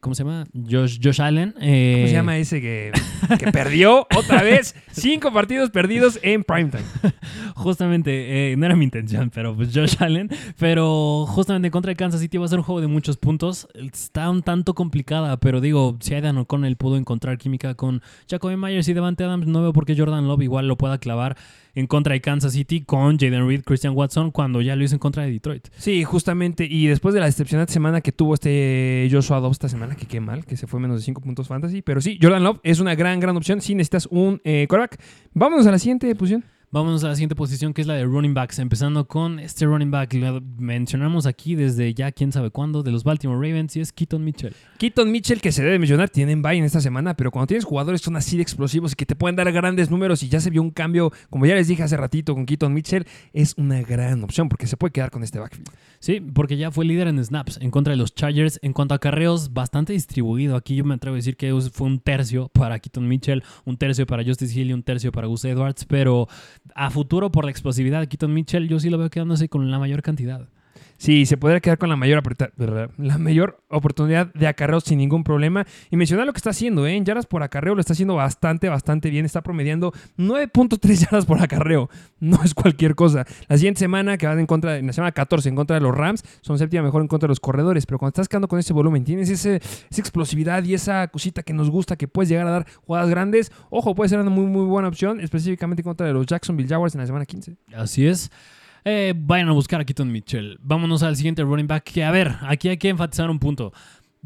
¿cómo se llama? Josh, Josh Allen. eh, ¿Cómo se llama ese que, que perdió otra vez? [laughs] Cinco partidos perdidos en primetime. [laughs] Justamente, eh, no era mi intención, pero pues Josh Allen. Pero justamente en contra de Kansas City va a ser un juego de muchos puntos. Está un tanto complicada, pero digo, si Aidan O'Connell pudo encontrar química con Jacoby Myers y Devante Adams, no veo por qué Jordan Love igual lo pueda clavar en contra de Kansas City con Jaden Reed, Christian Watson, cuando ya lo hizo en contra de Detroit. Sí, justamente. Y después de la decepcionante semana que tuvo este Joshua Dobbs esta semana, que qué mal, que se fue menos de 5 puntos fantasy. Pero sí, Jordan Love es una gran, gran opción si necesitas un eh, quarterback. Vámonos a la siguiente posición. Vámonos a la siguiente posición que es la de running backs, empezando con este running back, lo mencionamos aquí desde ya quién sabe cuándo, de los Baltimore Ravens y es Keaton Mitchell. Keaton Mitchell, que se debe mencionar, tienen bye en esta semana, pero cuando tienes jugadores que son así de explosivos y que te pueden dar grandes números y ya se vio un cambio, como ya les dije hace ratito con Keaton Mitchell, es una gran opción porque se puede quedar con este backfield. Sí, porque ya fue líder en snaps en contra de los Chargers. En cuanto a carreos, bastante distribuido. Aquí yo me atrevo a decir que fue un tercio para Keaton Mitchell, un tercio para Justice Hill y un tercio para Gus Edwards. Pero a futuro, por la explosividad de Keaton Mitchell, yo sí lo veo quedándose con la mayor cantidad. Sí, se podría quedar con la mayor, la mayor oportunidad de acarreo sin ningún problema. Y mencionar lo que está haciendo, ¿eh? En yardas por acarreo lo está haciendo bastante, bastante bien. Está promediando 9.3 yardas por acarreo. No es cualquier cosa. La siguiente semana, que van en contra, en la semana 14 en contra de los Rams, son séptima mejor en contra de los corredores. Pero cuando estás quedando con ese volumen, tienes ese, esa explosividad y esa cosita que nos gusta, que puedes llegar a dar jugadas grandes. Ojo, puede ser una muy, muy buena opción, específicamente en contra de los Jacksonville Jaguars en la semana 15. Así es. Eh, vayan a buscar a Keaton Mitchell. Vámonos al siguiente running back. Que a ver, aquí hay que enfatizar un punto.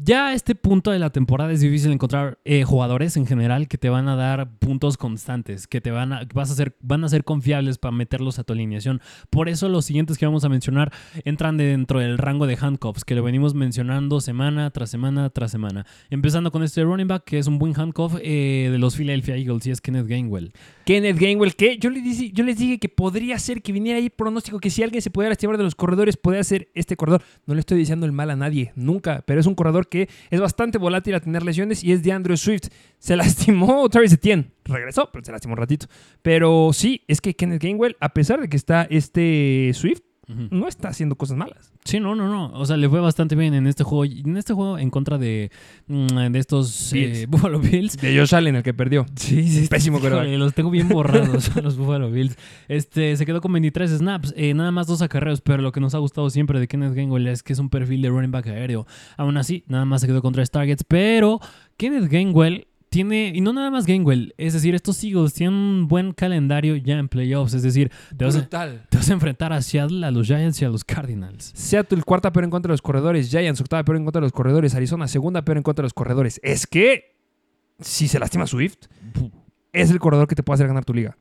Ya a este punto de la temporada es difícil encontrar eh, jugadores en general que te van a dar puntos constantes, que te van a, vas a ser, van a ser confiables para meterlos a tu alineación. Por eso los siguientes que vamos a mencionar entran dentro del rango de handcuffs, que lo venimos mencionando semana tras semana tras semana. Empezando con este running back, que es un buen handcuff eh, de los Philadelphia Eagles, y es Kenneth Gainwell. Kenneth Gainwell, que yo les, dije, yo les dije que podría ser que viniera ahí pronóstico, que si alguien se pudiera lastimar de los corredores, podría ser este corredor. No le estoy diciendo el mal a nadie, nunca, pero es un corredor que es bastante volátil a tener lesiones y es de Andrew Swift. Se [laughs] lastimó Travis Etienne, regresó, pero se lastimó un ratito. Pero sí, es que Kenneth Gainwell, a pesar de que está este Swift, no está haciendo cosas malas. Sí, no, no, no. O sea, le fue bastante bien en este juego. En este juego en contra de, mm, de estos eh, Buffalo Bills. De Josh Allen, el que perdió. Sí, sí. Pésimo, pero. Los tengo bien borrados, [laughs] [laughs] los Buffalo Bills. Este, se quedó con 23 snaps, eh, nada más dos acarreos, pero lo que nos ha gustado siempre de Kenneth Gainwell es que es un perfil de running back aéreo. Aún así, nada más se quedó con tres targets, pero Kenneth Gainwell tiene, y no nada más Gainwell, es decir, estos Eagles tienen un buen calendario ya en playoffs, es decir, te vas, a, te vas, a, enfrentar a Seattle, a los Giants y a los Cardinals. Seattle, cuarta peor en contra de los corredores, Giants, octava peor en contra de los corredores, Arizona, segunda peor en contra de los corredores. Es que, si se lastima Swift, es el corredor que te puede hacer ganar tu liga.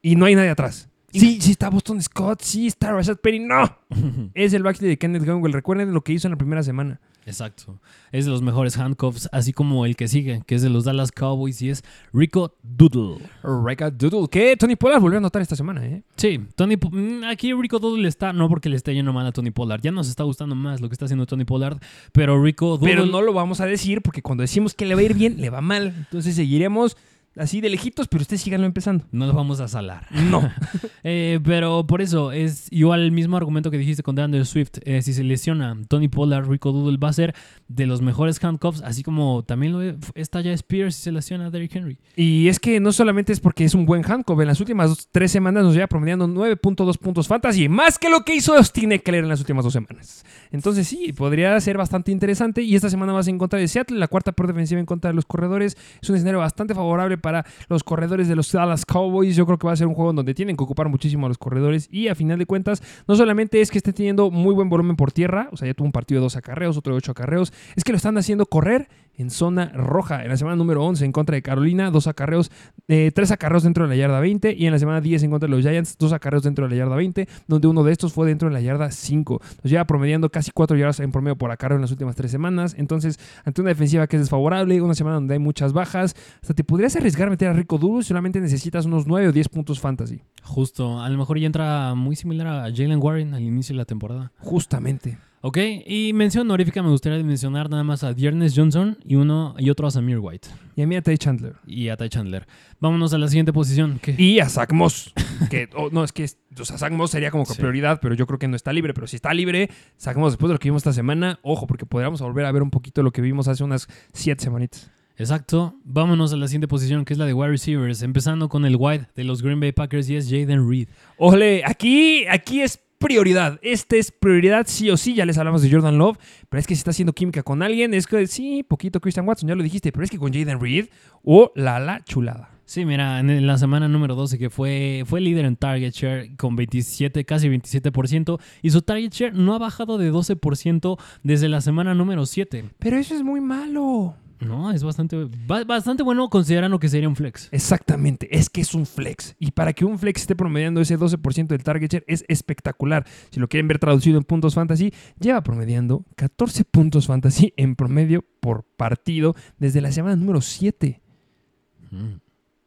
Y no hay nadie atrás. Sí, sí está Boston Scott, sí está Rashad Penny, no. [laughs] es el backfield de Kenneth Gainwell. Recuerden lo que hizo en la primera semana. Exacto. Es de los mejores handcuffs, así como el que sigue, que es de los Dallas Cowboys y es Rico Doodle. Rico Doodle, que Tony Pollard volvió a notar esta semana, ¿eh? Sí, Tony, mm, aquí Rico Doodle está, no porque le esté yendo mal a Tony Pollard, ya nos está gustando más lo que está haciendo Tony Pollard, pero Rico Doodle... Pero no lo vamos a decir porque cuando decimos que le va a ir bien, le va mal. Entonces seguiremos así de lejitos, pero ustedes síganlo empezando. No los vamos a salar. No. [laughs] eh, pero por eso es igual el mismo argumento que dijiste con DeAndre Swift. Eh, si se lesiona Tony Pollard, Rico Doodle va a ser de los mejores handcuffs, así como también lo está ya Spears si se lesiona Derrick Henry. Y es que no solamente es porque es un buen handcuff, en las últimas dos, tres semanas nos lleva promediando 9.2 puntos fantasy, más que lo que hizo Austin Eckler en las últimas dos semanas. Entonces sí, podría ser bastante interesante. Y esta semana vas en contra de Seattle, la cuarta por defensiva en contra de los corredores. Es un escenario bastante favorable para los corredores de los Dallas Cowboys. Yo creo que va a ser un juego en donde tienen que ocupar muchísimo a los corredores. Y a final de cuentas, no solamente es que esté teniendo muy buen volumen por tierra, o sea, ya tuvo un partido de dos acarreos, otro de ocho acarreos, es que lo están haciendo correr en zona roja. En la semana número 11 en contra de Carolina, dos acarreos, eh, tres acarreos dentro de la yarda 20. Y en la semana 10 en contra de los Giants, dos acarreos dentro de la yarda 20, donde uno de estos fue dentro de la yarda 5. Nos lleva promediando casi cuatro yardas en promedio por acarreo en las últimas tres semanas. Entonces, ante una defensiva que es desfavorable, una semana donde hay muchas bajas, hasta te podrías arriesgar a meter a Rico Duro si solamente necesitas unos 9 o 10 puntos fantasy. Justo, a lo mejor ya entra muy similar a Jalen Warren al inicio de la temporada. Justamente. Ok, y mención honorífica me gustaría mencionar nada más a Dearness Johnson y uno y otro a Samir White. Y a mí a Ty Chandler. Y a Ty Chandler. Vámonos a la siguiente posición. ¿Qué? Y a Zach Moss. que, oh, no, es que o sea, Zach Moss sería como que prioridad, pero yo creo que no está libre. Pero si está libre, Zach Moss, después de lo que vimos esta semana, ojo, porque podríamos volver a ver un poquito lo que vimos hace unas siete semanitas. Exacto. Vámonos a la siguiente posición, que es la de wide receivers. Empezando con el wide de los Green Bay Packers y es Jaden Reed. Ole, aquí, aquí es prioridad. Este es prioridad sí o sí. Ya les hablamos de Jordan Love, pero es que si está haciendo química con alguien, es que sí, poquito Christian Watson, ya lo dijiste, pero es que con Jaden Reed, o la la chulada. Sí, mira, en la semana número 12 que fue, fue líder en target share con 27, casi 27%, y su target share no ha bajado de 12% desde la semana número 7. Pero eso es muy malo. No, es bastante, bastante bueno considerando que sería un flex. Exactamente, es que es un flex. Y para que un flex esté promediando ese 12% del target share es espectacular. Si lo quieren ver traducido en puntos fantasy, lleva promediando 14 puntos fantasy en promedio por partido desde la semana número 7.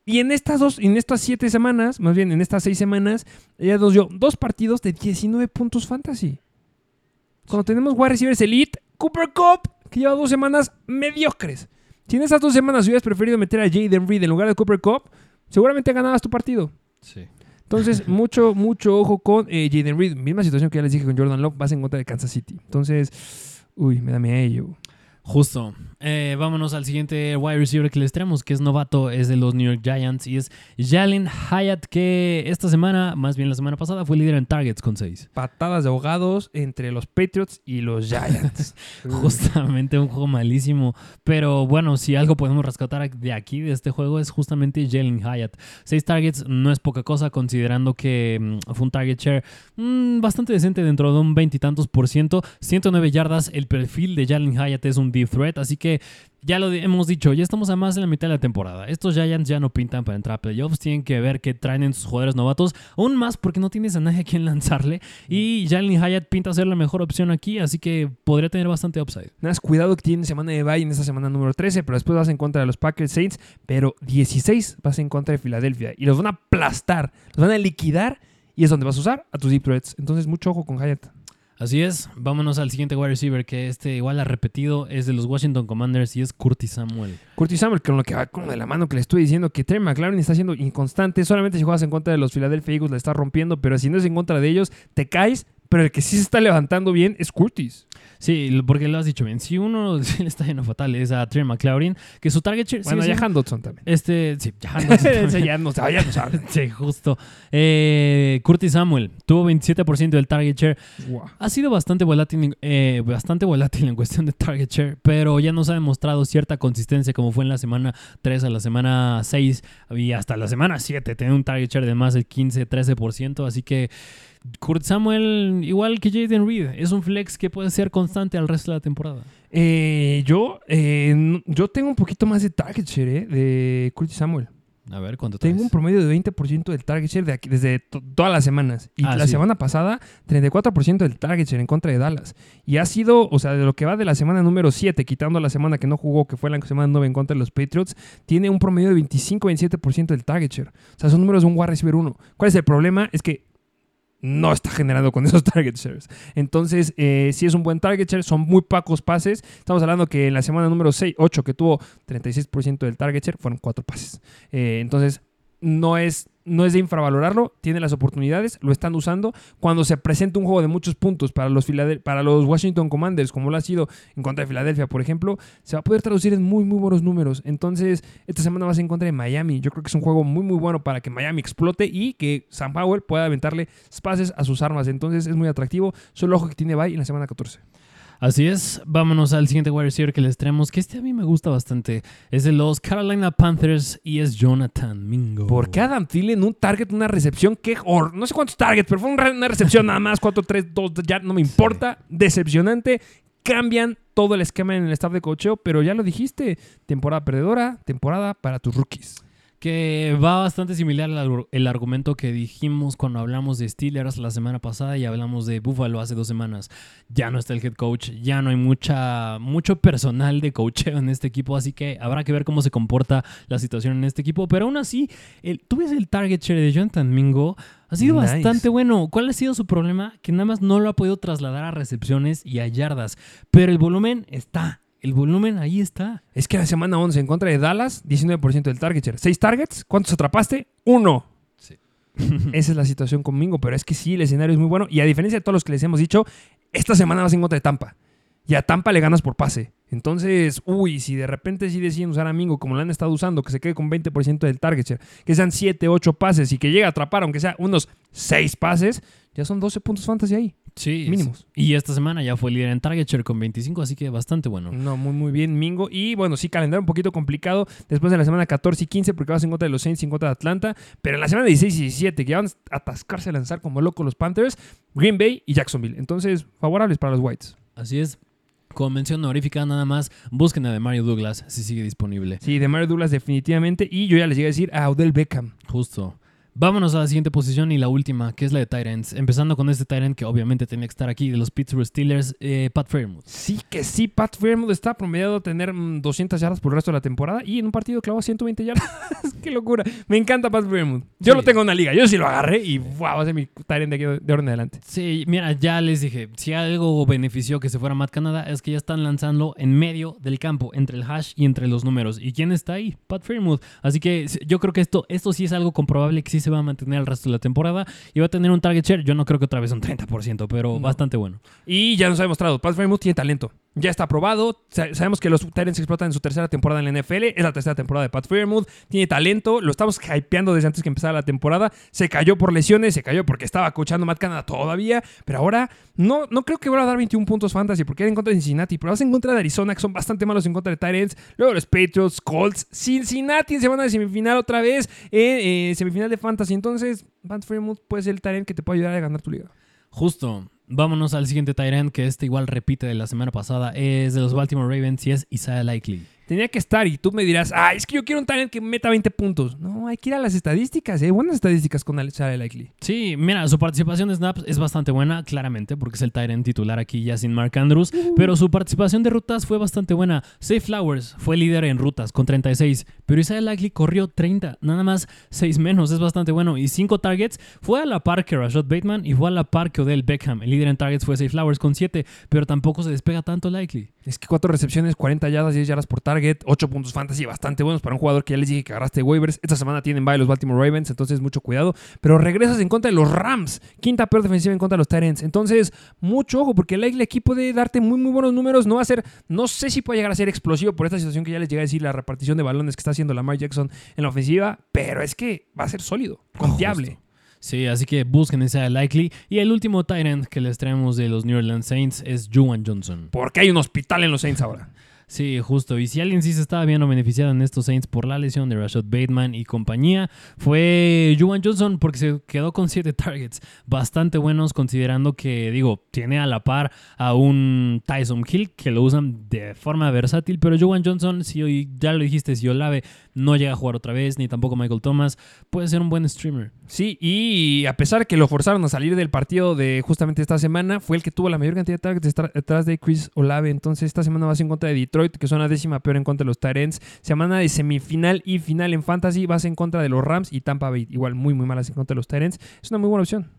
Y en estas dos, en estas siete semanas, más bien en estas seis semanas, ya nos dio dos partidos de 19 puntos fantasy. Cuando tenemos wide receivers elite, Cooper Cup que lleva dos semanas mediocres. Si en esas dos semanas hubieras preferido meter a Jaden Reed en lugar de Cooper Cup, seguramente ganabas tu partido. Sí. Entonces, [laughs] mucho, mucho ojo con eh, Jaden Reed. Misma situación que ya les dije con Jordan Love, vas en contra de Kansas City. Entonces, uy, me da miedo. Justo. Eh, vámonos al siguiente wide receiver que les traemos, que es novato, es de los New York Giants y es Jalen Hyatt, que esta semana, más bien la semana pasada, fue líder en targets con 6. Patadas de ahogados entre los Patriots y los Giants. [laughs] Justamente un juego malísimo. Pero bueno, si algo podemos rescatar de aquí, de este juego, es justamente Jalen Hyatt. 6 targets no es poca cosa, considerando que mm, fue un target share mm, bastante decente dentro de un veintitantos por ciento. 109 yardas, el perfil de Jalen Hyatt es un deep threat, así que ya lo hemos dicho, ya estamos a más de la mitad de la temporada. Estos Giants ya no pintan para entrar a playoffs. Tienen que ver qué traen en sus jugadores novatos. Aún más porque no tienes a nadie a quien lanzarle. Y Jalen Hyatt pinta ser la mejor opción aquí. Así que podría tener bastante upside. Nada cuidado que tiene semana de bye en esa semana número 13. Pero después vas en contra de los Packers Saints. Pero 16 vas en contra de Filadelfia. Y los van a aplastar. Los van a liquidar. Y es donde vas a usar a tus deep threats. Entonces, mucho ojo con Hyatt. Así es, vámonos al siguiente wide receiver que este igual ha repetido, es de los Washington Commanders y es Curtis Samuel. Curtis Samuel, con lo que va como de la mano que le estoy diciendo, que Terry McLaren está siendo inconstante, solamente si juegas en contra de los Philadelphia Eagles la está rompiendo, pero si no es en contra de ellos, te caes, pero el que sí se está levantando bien es Curtis. Sí, porque lo has dicho bien. Si uno [laughs] le está yendo fatal es a Trey McLaurin, que su target share... Bueno, ya siendo- Handotson también. Este, sí, ya [laughs] también. Ese ya no sabe, ya no sabe. [laughs] Sí, justo. Eh, Curtis Samuel tuvo 27% del target share. Guau. Ha sido bastante volátil, eh, bastante volátil en cuestión de target share, pero ya nos ha demostrado cierta consistencia como fue en la semana 3 a la semana 6 y hasta la semana 7. Tiene un target share de más del 15-13%, así que Kurt Samuel, igual que Jaden Reed, es un flex que puede ser constante al resto de la temporada. Eh, yo, eh, yo tengo un poquito más de target share eh, de Curtis Samuel. A ver, ¿cuánto Tengo traes? un promedio de 20% del target share de aquí- desde to- todas las semanas. Y Ah, la sí. semana pasada, 34% del target share en contra de Dallas. Y ha sido, o sea, de lo que va de la semana número 7, quitando la semana que no jugó, que fue la semana 9 en contra de los Patriots, tiene un promedio de 25-27% del target share. O sea, son números de un wide receiver 1. ¿Cuál es el problema? Es que no está generando con [laughs] esos target shares. Entonces, eh, si es un buen target share, son muy pocos pases. Estamos hablando que en la semana número 6, 8, que tuvo 36% del target share, fueron 4 pases. Eh, entonces, no es, no es de infravalorarlo, tiene las oportunidades, lo están usando. Cuando se presenta un juego de muchos puntos para los, para los Washington Commanders, como lo ha sido en contra de Filadelfia, por ejemplo, se va a poder traducir en muy, muy buenos números. Entonces, esta semana vas en contra de Miami. Yo creo que es un juego muy, muy bueno para que Miami explote y que Sam Powell pueda aventarle pases a sus armas. Entonces, es muy atractivo. Solo ojo que tiene bye en la semana 14. Así es, vámonos al siguiente wide receiver que les traemos, que este a mí me gusta bastante. Es de los Carolina Panthers y es Jonathan Mingo. ¿Por qué Adam Thielen un target, una recepción? ¿Qué hor- No sé cuántos targets, pero fue una recepción nada más. 4, 3, 2, ya no me importa. Decepcionante. Cambian todo el esquema en el staff de cocheo, pero ya lo dijiste. Temporada perdedora, temporada para tus rookies. Que va bastante similar al el argumento que dijimos cuando hablamos de Steelers la semana pasada y hablamos de Buffalo hace dos semanas. Ya no está el head coach, ya no hay mucha, mucho personal de coacheo en este equipo, así que habrá que ver cómo se comporta la situación en este equipo. Pero aún así, el, tú ves el target share de Jonathan Mingo, ha sido Nice. bastante bueno. ¿Cuál ha sido su problema? Que nada más no lo ha podido trasladar a recepciones y a yardas, pero el volumen está. El volumen ahí está. Es que la semana 11 en contra de Dallas, 19% del target share. 6 targets, ¿cuántos atrapaste? Uno. Sí. [laughs] Esa es la situación conmigo, pero es que sí, el escenario es muy bueno. Y a diferencia de todos los que les hemos dicho, esta semana vas en contra de Tampa. Y a Tampa le ganas por pase. Entonces, uy, si de repente sí deciden usar a Mingo como lo han estado usando, que se quede con 20% del target share, que sean 7, 8 pases y que llegue a atrapar, aunque sea unos 6 pases, ya son 12 puntos fantasy ahí. Sí. Mínimos. Y esta semana ya fue líder en target share con 25, así que bastante bueno. No, muy, muy bien, Mingo. Y bueno, sí, calendario un poquito complicado después de la semana 14 y 15, porque vas en contra de los Saints y en contra de Atlanta. Pero en la semana 16 y 17, que van a atascarse a lanzar como locos los Panthers, Green Bay y Jacksonville. Entonces, favorables para los Whites. Así es. Con mención honorífica nada más, busquen a de Mario Douglas si sigue disponible. Sí, de Mario Douglas definitivamente. Y yo ya les llegué a decir a Odell Beckham. Justo. Vámonos a la siguiente posición y la última, que es la de Tyrants. Empezando con este Tyrant que obviamente tenía que estar aquí, de los Pittsburgh Steelers, eh, Pat Fairmouth. Sí que sí, Pat Fairmouth está promediado a tener mm, 200 yardas por el resto de la temporada y en un partido clavó 120 yardas. [laughs] ¡Qué locura! Me encanta Pat Fairmouth. Yo Sí. lo tengo en una liga, yo sí lo agarré y wow, va a ser mi Tyrant de aquí de ahora en adelante. Sí, mira, ya les dije, si algo benefició que se fuera Matt Canada es que ya están lanzando en medio del campo, entre el hash y entre los números. ¿Y quién está ahí? Pat Fairmouth. Así que yo creo que esto, esto sí es algo comprobable que sí se va a mantener el resto de la temporada y va a tener un target share. Yo no creo que otra vez un 30%, pero No. bastante bueno. Y ya nos ha demostrado, Pat Fairmouth tiene talento. Ya está aprobado. Sa- sabemos que los Tyrants explotan en su tercera temporada en la NFL. Es la tercera temporada de Pat Fairmouth. Tiene talento. Lo estamos hypeando desde antes que empezara la temporada. Se cayó por lesiones, se cayó porque estaba coachando Matt Canada todavía. Pero ahora no, no creo que vaya a dar 21 puntos fantasy porque era en contra de Cincinnati. Pero vas en contra de Arizona, que son bastante malos en contra de Tyrants. Luego los Patriots, Colts, Cincinnati en semana de semifinal otra vez. En eh, semifinal de fantasy. Entonces, Pat Fairmouth puede ser el Tyrant que te puede ayudar a ganar tu liga. Justo. Vámonos al siguiente Tyrant, que este igual repite de la semana pasada. Es de los Baltimore Ravens y es Isaiah Likely. Tenía que estar y tú me dirás, ah, es que yo quiero un talent que meta 20 puntos. No, hay que ir a las estadísticas, ¿eh? Buenas estadísticas con Alexander Likely. Sí, mira, su participación de snaps es bastante buena, claramente, porque es el Tyrant titular aquí ya sin Mark Andrews, pero su participación de rutas fue bastante buena. Safe Flowers fue líder en rutas con 36, pero Isaiah Likely corrió 30, nada más 6 menos, es bastante bueno. Y 5 targets fue a la par que Rashad Bateman y fue a la par que Odell Beckham. El líder en targets fue Safe Flowers con 7, pero tampoco se despega tanto Likely. Es que cuatro recepciones, 40 yardas, 10 yardas por target, 8 puntos fantasy, bastante buenos para un jugador que ya les dije que agarraste waivers. Esta semana tienen bye los Baltimore Ravens, entonces mucho cuidado. Pero regresas en contra de los Rams, quinta peor defensiva en contra de los Tyrants. Entonces, mucho ojo, porque Likely aquí puede darte muy, muy buenos números. No va a ser, no sé si puede llegar a ser explosivo por esta situación que ya les llegué a decir, la repartición de balones que está haciendo Lamar Jackson en la ofensiva, pero es que va a ser sólido, confiable. Justo. Sí, así que busquen ese Likely. Y el último Tyrant que les traemos de los New Orleans Saints es Juwan Johnson. Porque hay un hospital en los Saints ahora. Sí, justo. Y si alguien sí se estaba viendo beneficiado en estos Saints por la lesión de Rashad Bateman y compañía, fue Juwan Johnson porque se quedó con 7 [laughs] targets. Bastante buenos considerando que, digo, tiene a la par a un Tyson Hill que lo usan de forma versátil, pero Juwan Johnson, si hoy ya lo dijiste, si Olave no llega a jugar otra vez, ni tampoco Michael Thomas, puede ser un buen streamer. Sí, y a pesar que lo forzaron a salir del partido de justamente esta semana, fue el que tuvo la mayor cantidad de targets detrás de Chris Olave. Entonces, esta semana vas en contra de Detroit, que son la décima peor en contra de los Tyrants. Semana de semifinal y final en Fantasy, vas en contra de los Rams y Tampa Bay. Igual muy, muy malas en contra de los Tyrants. Es una muy buena opción.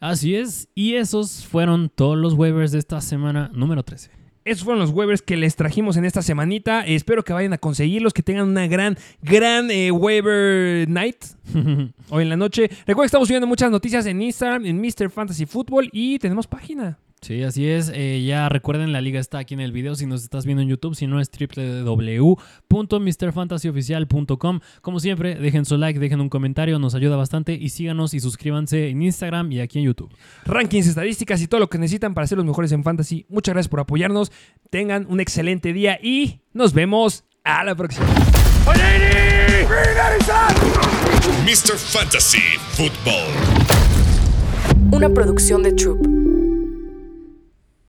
Así es, y esos fueron todos los waivers de esta semana número 13. Esos fueron los waivers que les trajimos en esta semanita. Espero que vayan a conseguirlos, que tengan una gran, gran eh, waiver night [laughs] hoy en la noche. Recuerden que estamos subiendo muchas noticias en Instagram, en Mr. Fantasy Football y tenemos página. Sí, así es. Eh, ya recuerden, la liga está aquí en el video si nos estás viendo en YouTube. Si no, es www.mrfantasyoficial.com. Como siempre, dejen su like, dejen un comentario, nos ayuda bastante. Y síganos y suscríbanse en Instagram y aquí en YouTube. Rankings, estadísticas y todo lo que necesitan para ser los mejores en Fantasy. Muchas gracias por apoyarnos. Tengan un excelente día y nos vemos a la próxima. Mr. Fantasy Football. Una producción de Troop.